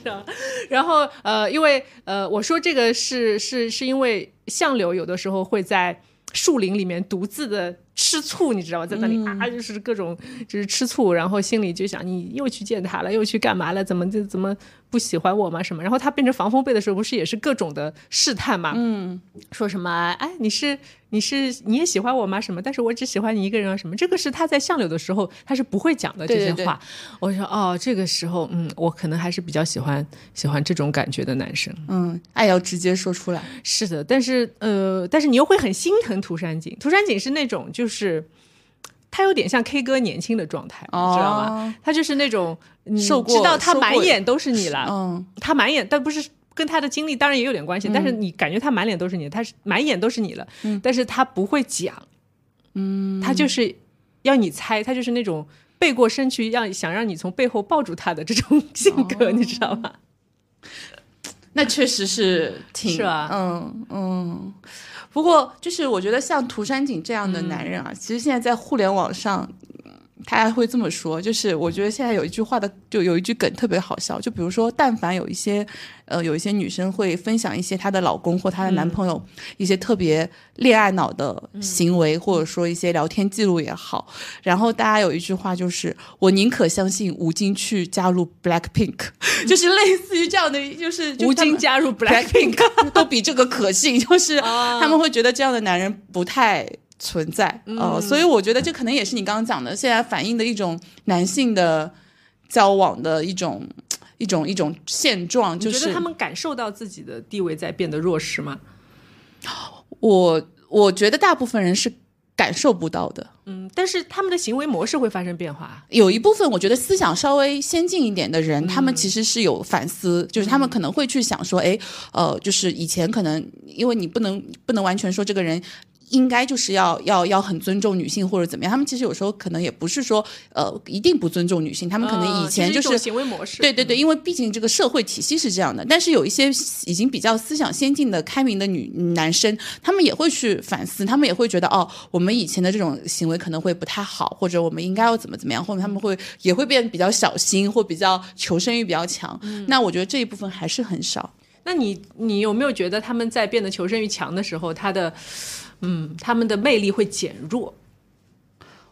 然后呃，因为呃，我说这个是是是因为相柳有的时候会在树林里面独自的吃醋，你知道吗？在那里、啊，就是各种就是吃醋，然后心里就想你又去见他了，又去干嘛了？怎么就怎么不喜欢我吗？什么？然后他变成防风被的时候，不是也是各种的试探吗？嗯，说什么哎，你是你是你也喜欢我吗？什么？但是我只喜欢你一个人啊？什么？这个是他在相柳的时候他是不会讲的这对对对些话。我说哦，这个时候嗯，我可能还是比较喜欢喜欢这种感觉的男生。嗯，爱要直接说出来，是的，但是呃，但是你又会很心疼涂山璟。涂山璟是那种就是。他有点像 K 歌年轻的状态，你知道吗？他就是那种你受过知道他满眼都是你了，嗯，他满眼，但不是跟他的经历当然也有点关系，但是你感觉他满脸都是你，他是满眼都是你了，但是他不会讲，嗯，他就是要你猜，他就是那种背过身去让想让你从背后抱住他的这种性格，你知道吗？那确实是挺是吧嗯嗯。不过，就是我觉得像涂山璟这样的男人啊，其实现在在互联网上，嗯他还会这么说，就是我觉得现在有一句话的，就有一句梗特别好笑，就比如说，但凡有一些呃有一些女生会分享一些她的老公或她的男朋友一些特别恋爱脑的行为，或者说一些聊天记录也好，然后大家有一句话就是，我宁可相信吴京去加入 Black Pink，就是类似于这样的，就是吴京加入 Blackpink Blackpink，都比这个可信，就是啊。他们会觉得这样的男人不太存在呃，嗯所以我觉得这可能也是你刚刚讲的，现在反映的一种男性的交往的一种一种一种现状，就是你觉得他们感受到自己的地位在变得弱势吗？我我觉得大部分人是感受不到的。嗯，但是他们的行为模式会发生变化。有一部分我觉得思想稍微先进一点的人，他们其实是有反思，就是他们可能会去想说，哎，呃，就是以前可能因为你不能不能完全说这个人。应该就是要要要很尊重女性或者怎么样，他们其实有时候可能也不是说呃一定不尊重女性，他们可能以前就是行为模式。对对对，因为毕竟这个社会体系是这样的，但是有一些已经比较思想先进的、开明的女男生，他们也会去反思，他们也会觉得哦，我们以前的这种行为可能会不太好，或者我们应该要怎么怎么样，或者他们会也会变得比较小心，或比较求生欲比较强。那我觉得这一部分还是很少。那你你有没有觉得他们在变得求生欲强的时候，他的嗯他们的魅力会减弱？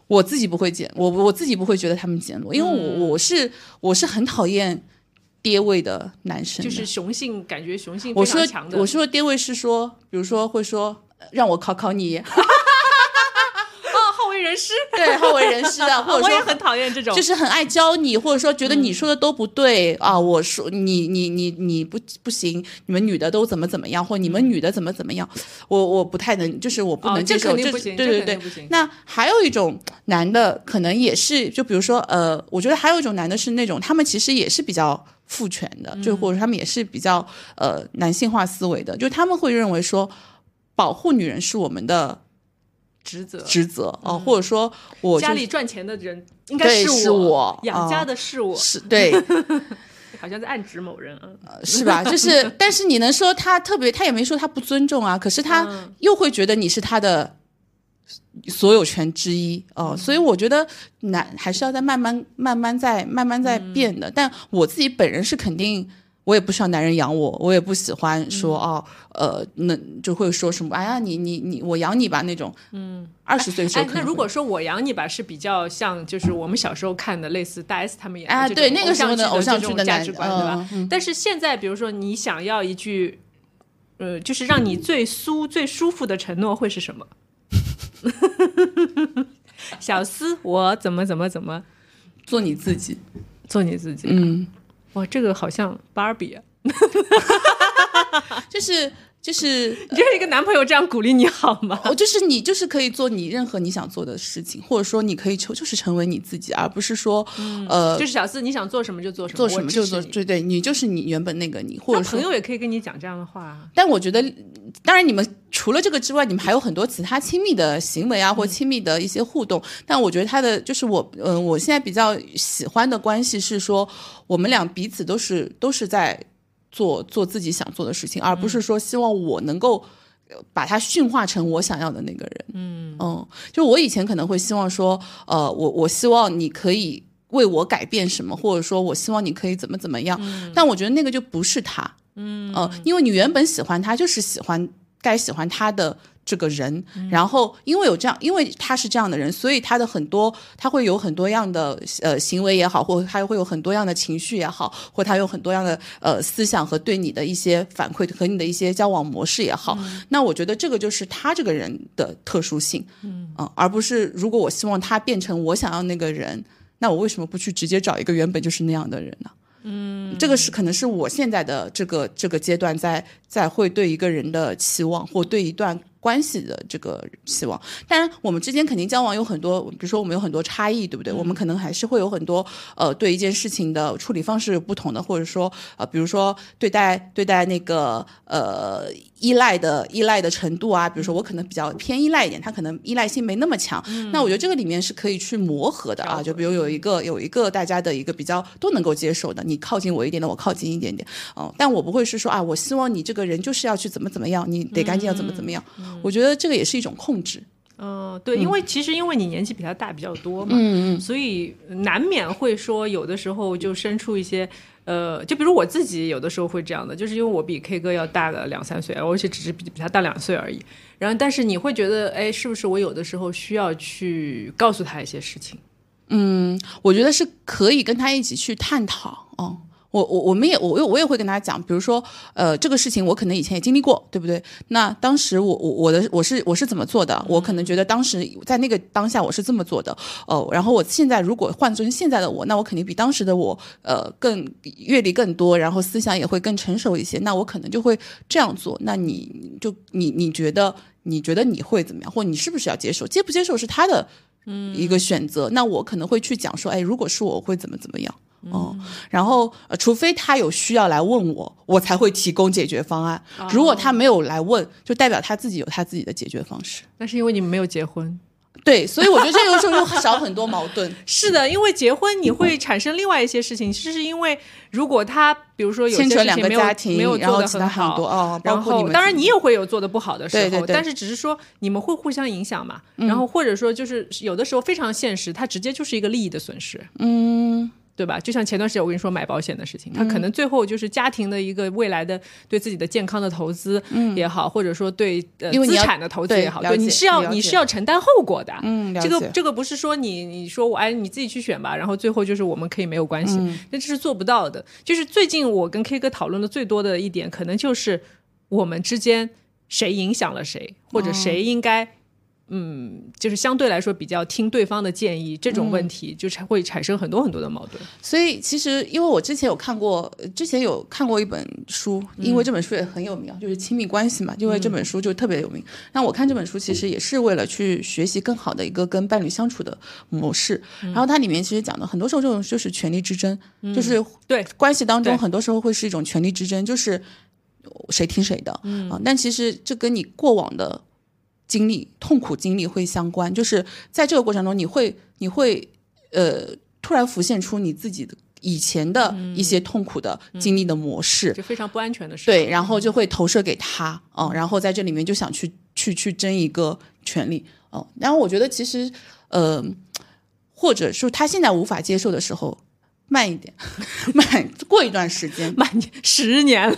我自己不会减，我我自己不会觉得他们减弱，因为我我是我是很讨厌爹味的男生的，就是雄性感觉雄性我说。我说爹味是说，比如说会说呃让我考考你，人师，对好为人师的，或者说我也很讨厌这种，就是很爱教你，或者说觉得你说的都不对、啊，我说你你你你不不行，你们女的都怎么怎么样，或你们女的怎么怎么样，我我不太能，就是我不能接受，这肯定不行对对对。那还有一种男的，可能也是，就比如说呃，我觉得还有一种男的是那种，他们其实也是比较父权的，就或者说他们也是比较呃男性化思维的，就他们会认为说保护女人是我们的职责。职责哦、或者说我就家里赚钱的人应该对是是我养家哦的是我，是对。好像在暗指某人啊。是吧？就是，但是你能说他特别，他也没说他不尊重啊，可是他嗯又会觉得你是他的所有权之一哦、所以我觉得难还是要在慢慢、慢慢在、慢慢在变的。但我自己本人是肯定，我也不需要男人养我，我也不喜欢说哦，呃，那就会说什么，哎呀，你你你，我养你吧那种。嗯，二十岁的时候哎，那如果说我养你吧，是比较像就是我们小时候看的类似大 S 他们演的啊这种对那个时候的偶偶像剧剧的价值观，对吧？嗯但是现在，比如说你想要一句，呃，就是让你最酥、最舒服的承诺会是什么？小思，我怎么怎么怎么做你自己。做你自己？嗯，哇，这个好像芭比啊！就是就是。你觉得一个男朋友这样鼓励你好吗？哦，就是你，就是可以做你任何你想做的事情，或者说你可以就就是成为你自己，而不是说，呃，就是小四，你想做什么就做什么，做什么就做，对对，你就是你原本那个你，或者朋友也可以跟你讲这样的话啊。但我觉得，当然你们除了这个之外，你们还有很多其他亲密的行为啊，或亲密的一些互动。但我觉得他的就是我，嗯、我现在比较喜欢的关系是说，我们俩彼此都是都是在做做自己想做的事情，而不是说希望我能够。呃把它驯化成我想要的那个人，嗯。嗯，就我以前可能会希望说，呃，我我希望你可以为我改变什么，或者说我希望你可以怎么怎么样，但我觉得那个就不是他，嗯。呃，因为你原本喜欢他，就是喜欢该喜欢他的这个人，然后因为有这样，因为他是这样的人，所以他的很多他会有很多样的呃行为也好，或者他会有很多样的情绪也好，或他有很多样的呃思想和对你的一些反馈和你的一些交往模式也好，那我觉得这个就是他这个人的特殊性，嗯、而不是如果我希望他变成我想要那个人，那我为什么不去直接找一个原本就是那样的人呢？嗯。这个是可能是我现在的这个这个阶段在在会对一个人的期望，或对一段关系的这个希望。当然，我们之间肯定交往有很多，比如说我们有很多差异，对不对？我们可能还是会有很多呃对一件事情的处理方式不同的，或者说呃，比如说对待对待那个呃依赖的依赖的程度啊，比如说我可能比较偏依赖一点，他可能依赖性没那么强。那我觉得这个里面是可以去磨合的啊，就比如有一个有一个大家的一个比较都能够接受的，你靠近我一点的，我靠近一点点，嗯，但我不会是说啊，我希望你这个人就是要去怎么怎么样，你得赶紧要怎么怎么样。我觉得这个也是一种控制。嗯、对，因为其实因为你年纪比他大比较多嘛，嗯嗯，所以难免会说有的时候就生出一些。呃，就比如我自己有的时候会这样的，就是因为我比 K 哥要大个两三岁，而且只是比比他大两岁而已。然后，但是你会觉得，哎，是不是我有的时候需要去告诉他一些事情？嗯我觉得是可以跟他一起去探讨。哦，我我我们也我我也会跟他讲，比如说呃这个事情我可能以前也经历过，对不对？那当时我我我的我是我是怎么做的？我可能觉得当时在那个当下我是这么做的。哦，然后我现在如果换成现在的我，那我肯定比当时的我呃更阅历更多，然后思想也会更成熟一些。那我可能就会这样做。那你就你你觉得你觉得你会怎么样？或你是不是要接受？接不接受是他的。一个选择，那我可能会去讲说，哎，如果是我，我会怎么怎么样，哦、然后呃，除非他有需要来问我，我才会提供解决方案。如果他没有来问，就代表他自己有他自己的解决方式。那是因为你们没有结婚。对，所以我觉得这个时候就少很多矛盾。是的，因为结婚你会产生另外一些事情，就是因为如果他比如说有些牵扯两个事情没有家庭没有然后其他做的很多哦包然括你们当然你也会有做的不好的时候，对对对但是只是说你们会互相影响嘛，然后或者说就是有的时候非常现实，它直接就是一个利益的损失，嗯。对吧？就像前段时间我跟你说买保险的事情，他可能最后就是家庭的一个未来的对自己的健康的投资也好，或者说对呃资产的投资也好，对对你是要你是要承担后果的。嗯，了这个这个不是说你你说我哎你自己去选吧，然后最后就是我们可以没有关系，嗯那这是做不到的。就是最近我跟 K 哥讨论的最多的一点，可能就是我们之间谁影响了谁，或者谁应该。嗯，就是相对来说比较听对方的建议，这种问题就产会产生很多很多的矛盾。所以其实，因为我之前有看过，呃之前有看过一本书，因为这本书也很有名啊，就是亲密关系嘛，因为这本书就特别有名。那我看这本书其实也是为了去学习更好的一个跟伴侣相处的模式。然后它里面其实讲的很多时候这种就是权力之争，就是对关系当中很多时候会是一种权力之争，就是谁听谁的，嗯啊，但其实这跟你过往的经历、痛苦经历会相关，就是在这个过程中，你会你会呃突然浮现出你自己的以前的一些痛苦的经历的模式，就非常不安全的事。对，然后就会投射给他，嗯，然后在这里面就想去去去争一个权利，哦、然后我觉得其实呃，或者说他现在无法接受的时候。慢一点，慢过一段时间，慢十年了，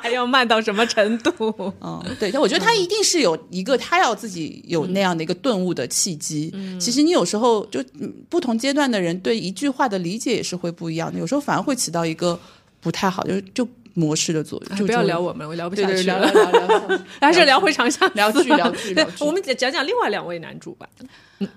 还要慢到什么程度？嗯，对，但我觉得他一定是有一个他要自己有那样的一个顿悟的契机。其实你有时候就不同阶段的人对一句话的理解也是会不一样的，有时候反而会起到一个不太好，就是就模式的作用。就不要聊我们，我聊不下去，聊聊聊聊，还是聊回长相，聊剧聊剧。对，我们讲讲另外两位男主吧。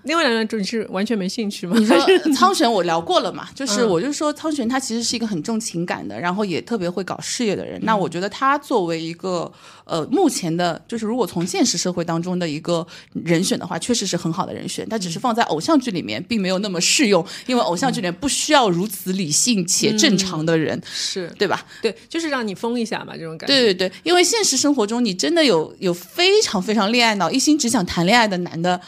另外两个主你是完全没兴趣吗？你说苍玄我聊过了嘛？就是我就说苍玄他其实是一个很重情感的，然后也特别会搞事业的人。那我觉得他作为一个呃目前的，就是如果从现实社会当中的一个人选的话，确实是很好的人选。但只是放在偶像剧里面，并没有那么适用，因为偶像剧里面不需要如此理性且正常的人，是对吧？对，就是让你疯一下嘛，这种感觉。对对对，因为现实生活中你真的有有非常非常恋爱脑，一心只想谈恋爱的男的。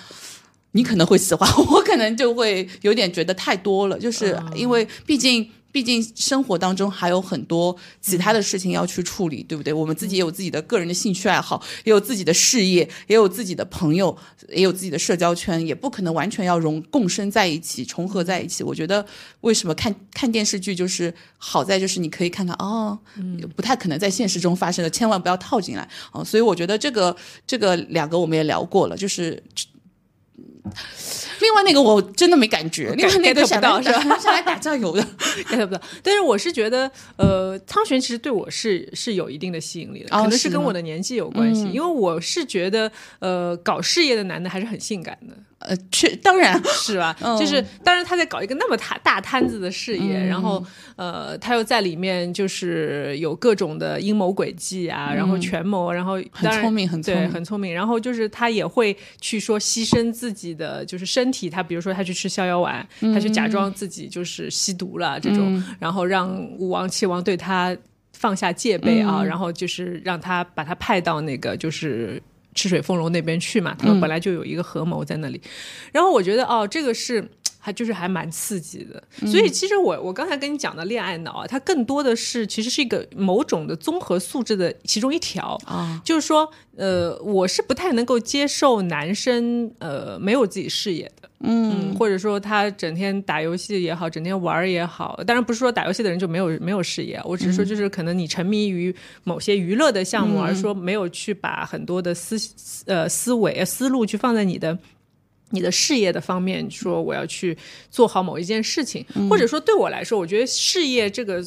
你可能会喜欢，我可能就会有点觉得太多了，就是因为毕竟毕竟生活当中还有很多其他的事情要去处理，对不对？我们自己也有自己的个人的兴趣爱好，也有自己的事业，也有自己的朋友，也有自己的社交圈，也不可能完全要融共生在一起，重合在一起。我觉得为什么看看电视剧就是好在就是你可以看看哦，不太可能在现实中发生的，千万不要套进来啊！所以我觉得这个这个两个我们也聊过了，就是。另外那个我真的没感觉，另外那个想到是吧？上来打酱油的，get 不到。但是我是觉得，呃，苍玄其实对我是是有一定的吸引力的，可能是跟我的年纪有关系，因为我是觉得，呃，搞事业的男的还是很性感的。呃，确当然 是吧，就是当然他在搞一个那么大大摊子的事业，然后呃，他又在里面就是有各种的阴谋诡计啊，然后权谋，然后很聪明，很对，很聪明。然后就是他也会去说牺牲自己的就是身体，他比如说他去吃逍遥丸，他去假装自己就是吸毒了这种，然后让武王、齐王对他放下戒备啊，然后就是让他把他派到那个就是。赤水丰隆那边去嘛，他们本来就有一个合谋在那里，然后我觉得哦，这个是还就是还蛮刺激的，所以其实我我刚才跟你讲的恋爱脑啊，它更多的是其实是一个某种的综合素质的其中一条。啊，就是说呃，我是不太能够接受男生呃没有自己事业。的。嗯，或者说他整天打游戏也好，整天玩也好，当然不是说打游戏的人就没有没有事业，我只是说就是可能你沉迷于某些娱乐的项目，而说没有去把很多的思呃思维思路去放在你的你的事业的方面，说我要去做好某一件事情，或者说对我来说，我觉得事业这个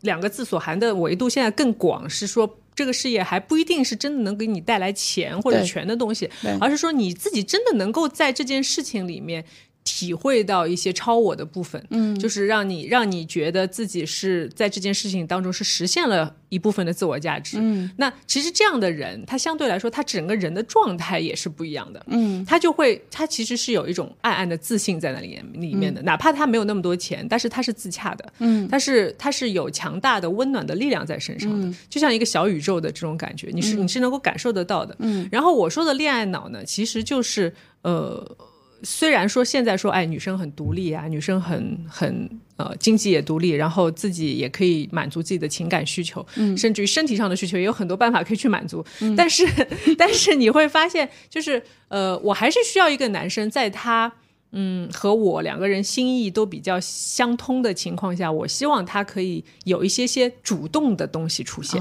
两个字所含的维度现在更广，是说。这个事业还不一定是真的能给你带来钱或者权的东西，而是说你自己真的能够在这件事情里面。体会到一些超我的部分，嗯，就是让你让你觉得自己是在这件事情当中是实现了一部分的自我价值，嗯，那其实这样的人，他相对来说，他整个人的状态也是不一样的，嗯，他就会他其实是有一种暗暗的自信在那里里面的，哪怕他没有那么多钱，但是他是自洽的，嗯，他是他是有强大的温暖的力量在身上的，就像一个小宇宙的这种感觉，你是你是能够感受得到的，嗯，然后我说的恋爱脑呢，其实就是呃。虽然说现在说，哎，女生很独立啊，女生很很呃，经济也独立，然后自己也可以满足自己的情感需求，嗯，甚至于身体上的需求也有很多办法可以去满足。但是，但是你会发现，就是呃，我还是需要一个男生，在他嗯和我两个人心意都比较相通的情况下，我希望他可以有一些些主动的东西出现，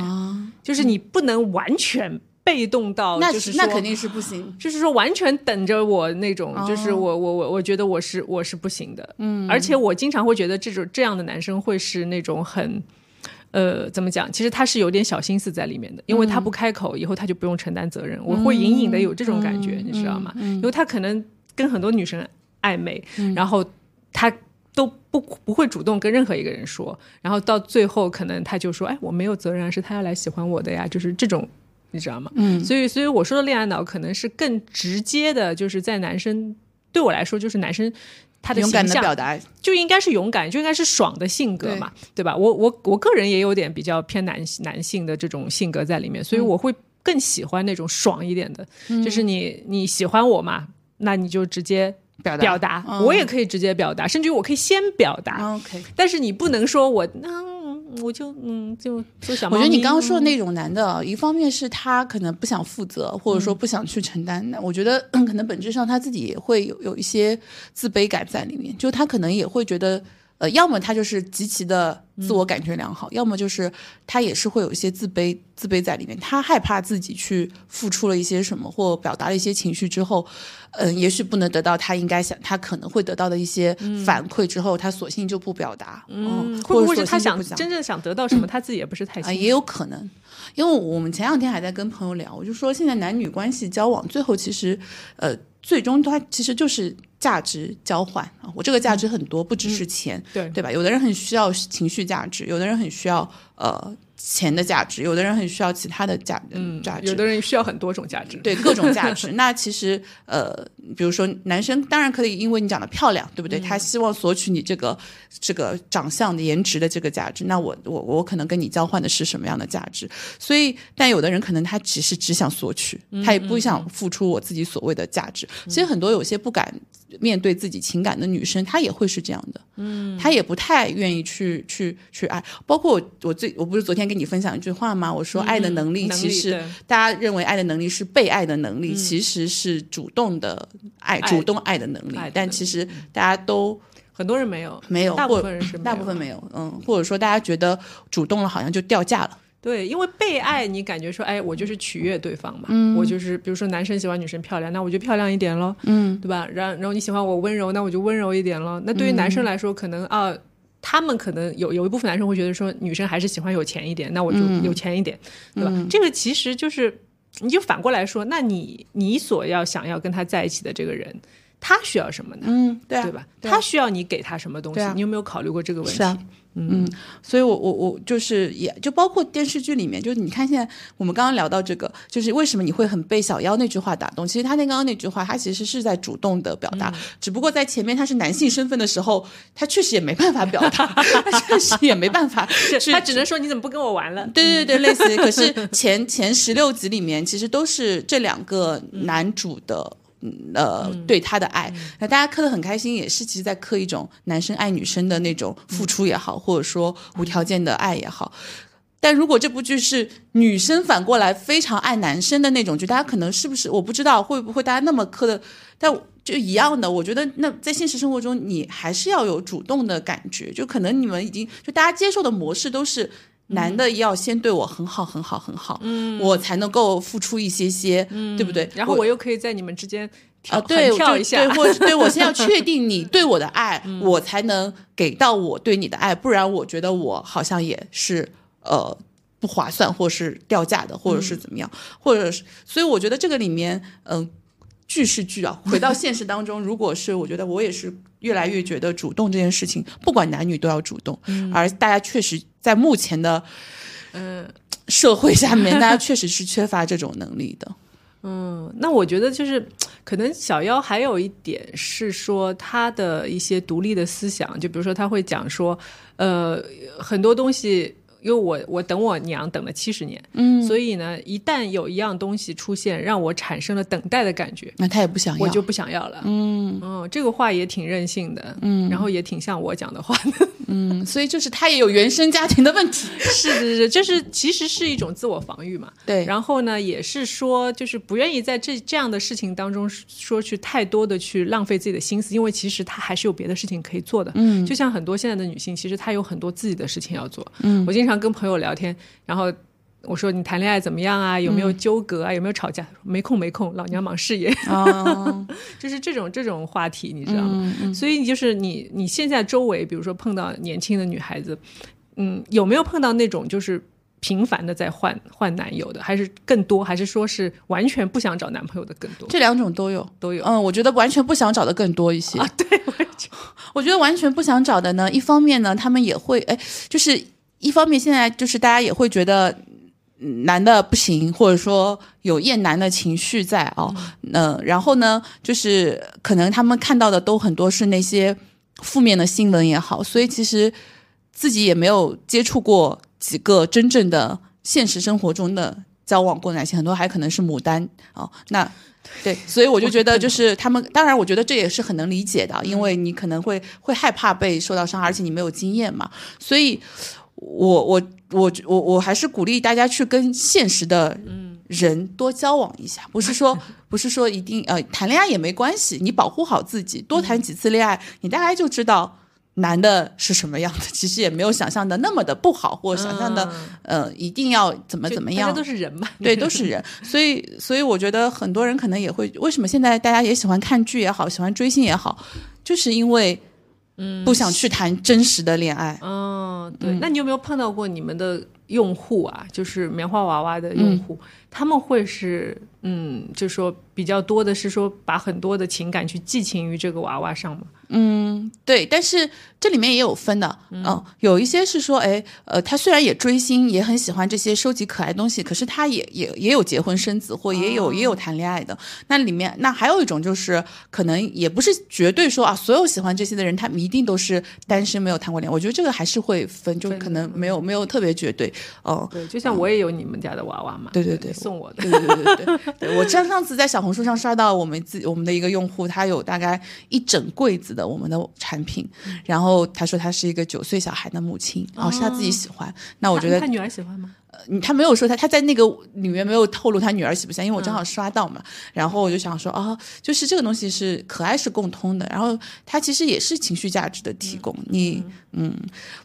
就是你不能完全。被动到那就是那肯定是不行，就是说完全等着我那种，就是我我我我觉得我是我是不行的，嗯，而且我经常会觉得这种这样的男生会是那种很，呃，怎么讲？其实他是有点小心思在里面的，因为他不开口，以后他就不用承担责任。我会隐隐的有这种感觉，你知道吗？因为他可能跟很多女生暧昧，然后他都不不会主动跟任何一个人说，然后到最后可能他就说：“哎，我没有责任，是他要来喜欢我的呀。”就是这种。你知道吗？嗯，所以，所以我说的恋爱脑可能是更直接的，就是在男生对我来说，就是男生他的勇敢的表达就应该是勇敢，就应该是爽的性格嘛，对吧？我我我个人也有点比较偏男男性的这种性格在里面，所以我会更喜欢那种爽一点的，就是你你喜欢我嘛，那你就直接表达，我也可以直接表达，甚至于我可以先表达，OK，但是你不能说我嗯。我就嗯，就就想。我觉得你刚刚说的那种男的，一方面是他可能不想负责，或者说不想去承担的。我觉得 可能本质上他自己也会有有一些自卑感在里面，就他可能也会觉得呃，要么他就是极其的自我感觉良好，要么就是他也是会有一些自卑、自卑在里面。他害怕自己去付出了一些什么，或表达了一些情绪之后，嗯，也许不能得到他应该想他可能会得到的一些反馈之后，他索性就不表达。嗯，会不会是他想真正想得到什么，他自己也不是太啊，也有可能。因为我们前两天还在跟朋友聊，我就说现在男女关系交往最后其实，呃，最终他其实就是价值交换啊。我这个价值很多，不只是钱，对对吧？有的人很需要情绪价值，有的人很需要呃。钱的价值，有的人很需要其他的价嗯价值，有的人需要很多种价值，对各种价值。那其实呃，比如说男生当然可以，因为你长得漂亮，对不对？他希望索取你这个这个长相的颜值的这个价值。那我我我可能跟你交换的是什么样的价值？所以，但有的人可能他只是只想索取，他也不想付出我自己所谓的价值。其实很多有些不敢面对自己情感的女生，她也会是这样的，嗯，她也不太愿意去去去爱。包括我我最我不是昨天。跟你分享一句话吗？我说，爱的能力其实大家认为爱的能力是被爱的能力，其实是主动的爱，主动爱的能力。但其实大家都很多人没有，没有，大部分人是大部分没有。嗯，或者说大家觉得主动了好像就掉价了。对，因为被爱，你感觉说，哎，我就是取悦对方嘛。嗯，我就是比如说男生喜欢女生漂亮，那我就漂亮一点咯。嗯，对吧？然然后你喜欢我温柔，那我就温柔一点咯。那对于男生来说，可能啊。他们可能有有一部分男生会觉得说，女生还是喜欢有钱一点，那我就有钱一点，对吧？这个其实就是，你就反过来说，那你你所要想要跟他在一起的这个人，他需要什么呢？嗯，对，对吧？他需要你给他什么东西？你有没有考虑过这个问题？嗯，所以，我我我就是也就包括电视剧里面，就是你看现在我们刚刚聊到这个，就是为什么你会很被小妖那句话打动？其实他那刚刚那句话，他其实是在主动的表达，只不过在前面他是男性身份的时候，他确实也没办法表达，他确实也没办法，他只能说你怎么不跟我玩了？对对对，类似。可是 前前十六集里面，其实都是这两个男主的。呃，对他的爱，那大家磕得很开心，也是其实在磕一种男生爱女生的那种付出也好，或者说无条件的爱也好。但如果这部剧是女生反过来非常爱男生的那种剧，大家可能是不是我不知道会不会大家那么磕的，但就一样的。我觉得那在现实生活中，你还是要有主动的感觉，就可能你们已经就大家接受的模式都是。男的要先对我很好很好很好，嗯，我才能够付出一些些，嗯，对不对？然后我又可以在你们之间啊，对，跳一下，对，或者对我先要确定你对我的爱，我才能给到我对你的爱，不然我觉得我好像也是呃不划算，或是掉价的，或者是怎么样，或者是，所以我觉得这个里面，嗯。剧是剧啊，回到现实当中，如果是我觉得我也是越来越觉得主动这件事情，不管男女都要主动，而大家确实在目前的嗯社会下面，大家确实是缺乏这种能力的。嗯，那我觉得就是可能小妖还有一点是说他的一些独立的思想，就比如说他会讲说，呃，很多东西。因为我我等我娘等了七十年，嗯，所以呢，一旦有一样东西出现，让我产生了等待的感觉，那他也不想要，我就不想要了，嗯。哦，这个话也挺任性的，嗯，然后也挺像我讲的话的，嗯，所以就是他也有原生家庭的问题，是是是，就是其实是一种自我防御嘛，对，然后呢，也是说就是不愿意在这这样的事情当中说去太多的去浪费自己的心思，因为其实他还是有别的事情可以做的，嗯，就像很多现在的女性，其实她有很多自己的事情要做，嗯，我经常。跟朋友聊天，然后我说你谈恋爱怎么样啊？有没有纠葛啊？有没有吵架？没空没空，老娘忙事业。就是这种这种话题，你知道吗？所以你就是你你现在周围，比如说碰到年轻的女孩子，嗯，有没有碰到那种就是频繁的在换换男友的，还是更多，还是说是完全不想找男朋友的更多？这两种都有，都有。嗯，我觉得完全不想找的更多一些。啊，对，我觉得完全不想找的呢，一方面呢，他们也会哎，就是。一方面，现在就是大家也会觉得男的不行，或者说有厌男的情绪在哦。嗯，然后呢，就是可能他们看到的都很多是那些负面的新闻也好，所以其实自己也没有接触过几个真正的现实生活中的交往过男性，很多还可能是牡丹哦。那对，所以我就觉得，就是他们，当然，我觉得这也是很能理解的，因为你可能会会害怕被受到伤害，而且你没有经验嘛，所以。我我我我我还是鼓励大家去跟现实的人多交往一下，不是说 不是说一定呃谈恋爱也没关系，你保护好自己，多谈几次恋爱，你大概就知道男的是什么样的，其实也没有想象的那么的不好，或者想象的、呃一定要怎么怎么样。都是人嘛，对，都是人，所以，所以我觉得很多人可能也会，为什么现在大家也喜欢看剧也好，喜欢追星也好，就是因为，嗯，不想去谈真实的恋爱。嗯，对。那你有没有碰到过你们的用户啊？就是棉花娃娃的用户，他们会是嗯，就说比较多的是说把很多的情感去寄情于这个娃娃上嗯？对，但是这里面也有分的，嗯、有一些是说，哎，呃，他虽然也追星，也很喜欢这些收集可爱东西，可是他也也也有结婚生子，或也有、也有谈恋爱的。那里面，那还有一种就是，可能也不是绝对说啊，所有喜欢这些的人，他们一定都是单身，没有谈过恋爱。我觉得这个还是会分，就可能没有没有特别绝对，哦、对，就像我也有你们家的娃娃嘛，对对对送我的。对对对对对对，我上上次在小红书上刷到我们自我们的一个用户，他有大概一整柜子的我们的产品，然后他说他是一个九岁小孩的母亲，哦是他自己喜欢。那我觉得他女儿喜欢吗？嗯他没有说他他在那个里面没有透露他女儿喜不喜欢，因为我正好刷到嘛，然后我就想说啊，就是这个东西是可爱是共通的，然后他其实也是情绪价值的提供，你嗯。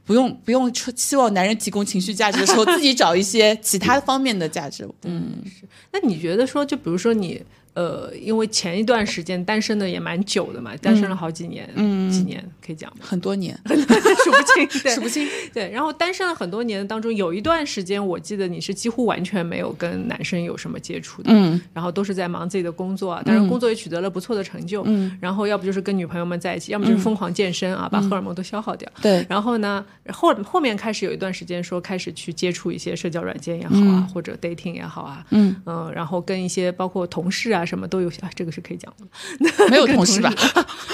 不用不用期望男人提供情绪价值的时候，自己找一些其他方面的价值，嗯。是。那你觉得说，就比如说你呃，因为前一段时间单身的也蛮久的嘛，单身了好几年，嗯，几年可以讲吗？很多年，数不清，对。数不清。对，然后单身了很多年当中，有一段时间，我记得你是几乎完全没有跟男生有什么接触的，嗯，然后都是在忙自己的工作啊，当然工作也取得了不错的成就，嗯，然后要不就是跟女朋友们在一起，要么就是疯狂健身啊，把荷尔蒙都消耗掉，对，然后呢，后后面开始有一段时间说开始去接触一些社交软件也好啊，或者 dating 也好啊，嗯。然后跟一些包括同事啊什么都有啊，这个是可以讲的，没有 同事吧？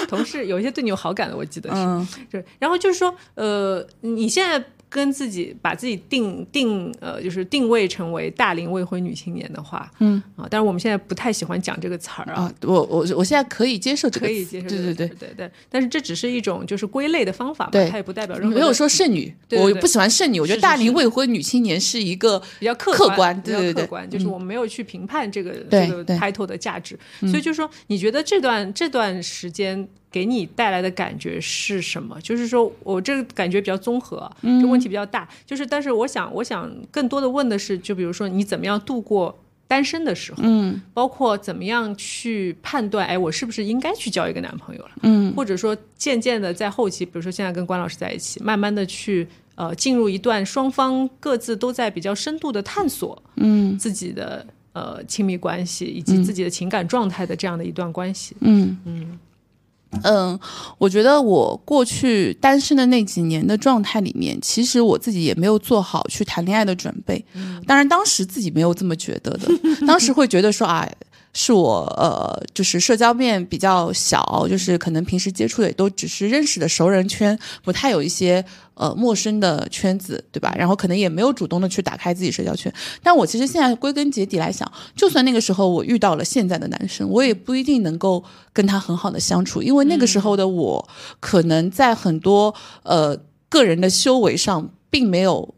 同事有一些对你有好感的，我记得是，嗯。对，然后就是说，呃，你现在跟自己把自己定定呃，就是定位成为大龄未婚女青年的话，嗯。啊，但是我们现在不太喜欢讲这个词儿啊。啊，我我我现在可以接受这个，可以接受这对对对。对对，但是这只是一种就是归类的方法它也不代表任何没有说剩女，对对对。我不喜欢剩女，我觉得大龄未婚女青年是一个比较客客观，比较对对。对，客观，就是我们没有去评判这个对这个 title 的价值，所以就是说，你觉得这段这段时间给你带来的感觉是什么？就是说我这个感觉比较综合，这问题比较大，就是但是我想我想更多的问的是，就比如说你怎么样度过。单身的时候，嗯，包括怎么样去判断，哎，我是不是应该去交一个男朋友了，嗯，或者说渐渐的在后期，比如说现在跟关老师在一起，慢慢的去呃进入一段双方各自都在比较深度的探索，嗯，自己的呃亲密关系以及自己的情感状态的这样的一段关系，嗯，我觉得我过去单身的那几年的状态里面，其实我自己也没有做好去谈恋爱的准备。当然，当时自己没有这么觉得的，当时会觉得说啊。是我呃，就是社交面比较小，就是可能平时接触的也都只是认识的熟人圈，不太有一些呃陌生的圈子，对吧？然后可能也没有主动的去打开自己社交圈。但我其实现在归根结底来想，就算那个时候我遇到了现在的男生，我也不一定能够跟他很好的相处，因为那个时候的我可能在很多呃个人的修为上并没有，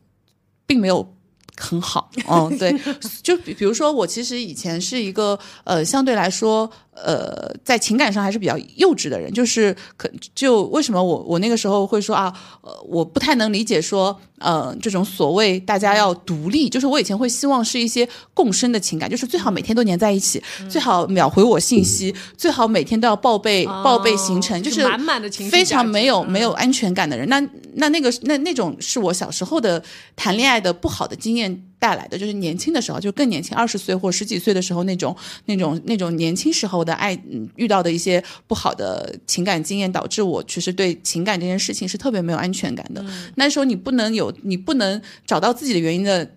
并没有。很好，嗯，对，就比比如说，我其实以前是一个呃，相对来说，呃，在情感上还是比较幼稚的人，就是可就为什么我我那个时候会说啊，呃，我不太能理解说，呃，这种所谓大家要独立，就是我以前会希望是一些共生的情感，就是最好每天都黏在一起，最好秒回我信息，最好每天都要报备、报备行程，就是满满的情绪非常没有、嗯。没有安全感的人。那那那个那那种是我小时候的谈恋爱的不好的经验带来的，就是年轻的时候，就更年轻，二十岁或十几岁的时候那种那种那种年轻时候的爱，嗯遇到的一些不好的情感经验，导致我其实对情感这件事情是特别没有安全感的。那时候你不能有，你不能找到自己的原因的。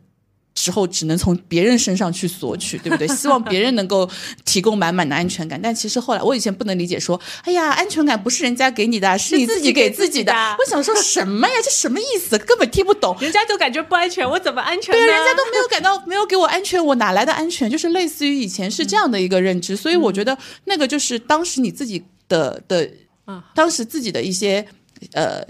时候只能从别人身上去索取，对不对？希望别人能够提供满满的安全感，但其实后来我以前不能理解，说，哎呀，安全感不是人家给你的，是你自己给自己的。我想说什么呀？这什么意思？根本听不懂。人家就感觉不安全，我怎么安全呢？对，人家都没有感到，没有给我安全，我哪来的安全？就是类似于以前是这样的一个认知，所以我觉得那个就是当时你自己的的，当时自己的一些呃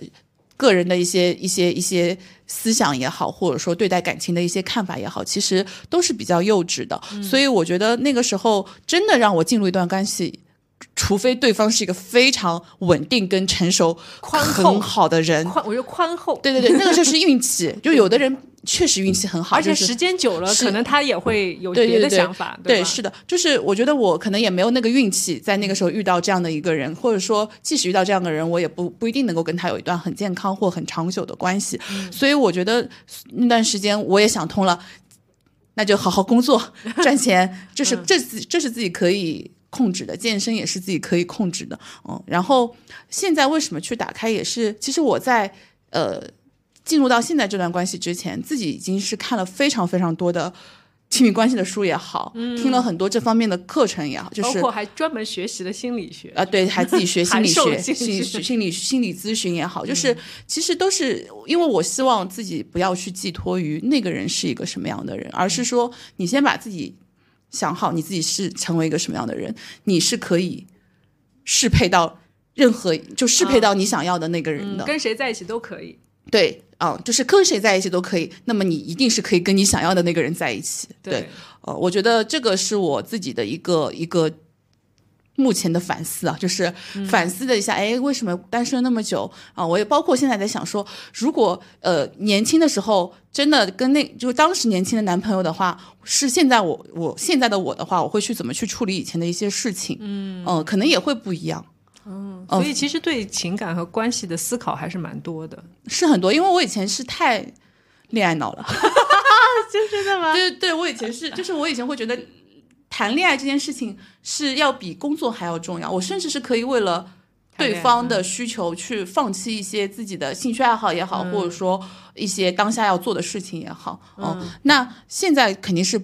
个人的一些一些一些思想也好，或者说对待感情的一些看法也好，其实都是比较幼稚的。所以我觉得那个时候真的让我进入一段关系。除非对方是一个非常稳定跟成熟、宽厚很好的人。宽，我觉得宽厚，对对对，那个就是运气。就有的人确实运气很好，而且时间久了，是可能他也会有别的对对对想法，对，是的，就是我觉得我可能也没有那个运气，在那个时候遇到这样的一个人，或者说即使遇到这样的人，我也不不一定能够跟他有一段很健康或很长久的关系。嗯所以我觉得那段时间我也想通了，那就好好工作赚钱，这是 嗯这是这是自己可以。控制的健身也是自己可以控制的，嗯，然后现在为什么去打开也是，其实我在呃进入到现在这段关系之前，自己已经是看了非常非常多的亲密关系的书也好，听了很多这方面的课程也好，就是嗯包括还专门学习了心理学，啊，对，还自己学心理 学、心心理理心理心理咨询也好，就是其实都是因为我希望自己不要去寄托于那个人是一个什么样的人，而是说你先把自己想好，你自己是成为一个什么样的人，你是可以适配到任何就适配到你想要的那个人嗯的。跟谁在一起都可以。对啊、就是跟谁在一起都可以，那么你一定是可以跟你想要的那个人在一起。对，呃，我觉得这个是我自己的一个一个目前的反思啊，就是反思了一下，哎，为什么单身那么久啊？我也包括现在在想说，如果呃年轻的时候真的跟那就当时年轻的男朋友的话，是现在我我现在的我的话，我会去怎么去处理以前的一些事情？嗯可能也会不一样。嗯，哦所以其实对情感和关系的思考还是蛮多的。是很多，因为我以前是太恋爱脑了。就 真的吗？对对，我以前是，就是我以前会觉得谈恋爱这件事情是要比工作还要重要，我甚至是可以为了对方的需求去放弃一些自己的兴趣爱好也好，嗯或者说一些当下要做的事情也好。嗯，那现在肯定是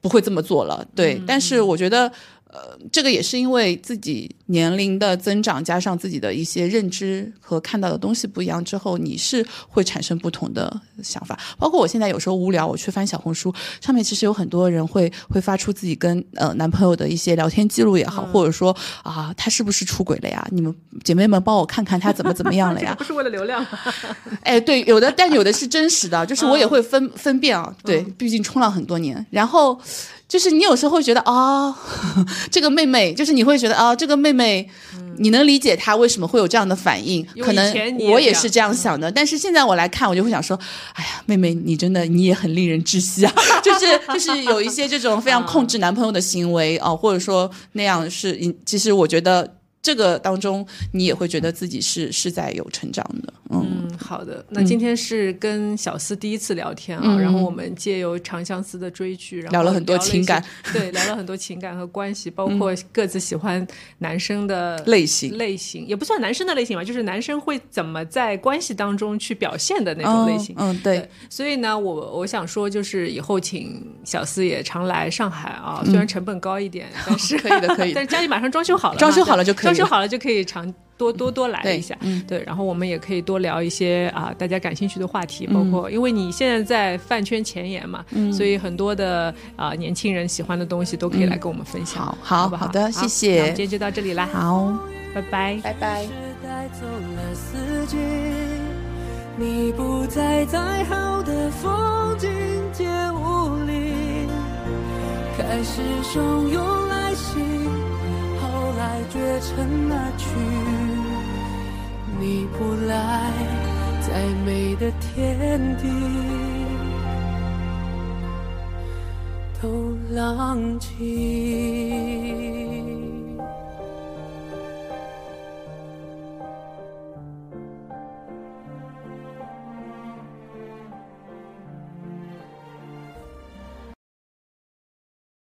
不会这么做了，对。嗯但是我觉得。呃，这个也是因为自己年龄的增长，加上自己的一些认知和看到的东西不一样之后，你是会产生不同的想法。包括我现在有时候无聊，我去翻小红书，上面其实有很多人会会发出自己跟呃男朋友的一些聊天记录也好，或者说啊他是不是出轨了呀？你们姐妹们帮我看看他怎么怎么样了呀？不是为了流量吗？哎，对，有的，但有的是真实的，就是我也会分、分辨啊。对，毕竟冲浪很多年，然后就是你有时候会觉得啊、这个妹妹，就是你会觉得啊、这个妹妹，你能理解她为什么会有这样的反应，可能我也是这样想的。但是现在我来看，我就会想说，哎呀，妹妹，你真的你也很令人窒息啊，就是就是有一些这种非常控制男朋友的行为啊、或者说那样是，其实我觉得。这个当中，你也会觉得自己是是在有成长的，嗯。嗯，好的。那今天是跟小司第一次聊天啊，然后我们借由长相思的追剧，然后嗯聊了很多情感，对，聊了很多情感和关系，包括各自喜欢男生的类型。类型，也不算男生的类型吧，就是男生会怎么在关系当中去表现的那种类型。嗯，嗯对，所以呢，我我想说，就是以后请小司也常来上海嗯。啊，虽然成本高一点，但是可以的可以的。但是家里马上装修好了，装修好了就可以了装修好了就可以常多多多来一下，嗯对，然后我们也可以多聊一些啊大家感兴趣的话题，嗯包括因为你现在在饭圈前沿嘛，所以很多的啊年轻人喜欢的东西都可以来跟我们分享，好好好好？好的谢谢那我们今天就到这里啦，好，拜拜。拜拜。走了四季，你不在，再好的风景皆无力。开始汹涌来袭，后来绝尘而去。你不来，再美的天地都浪迹。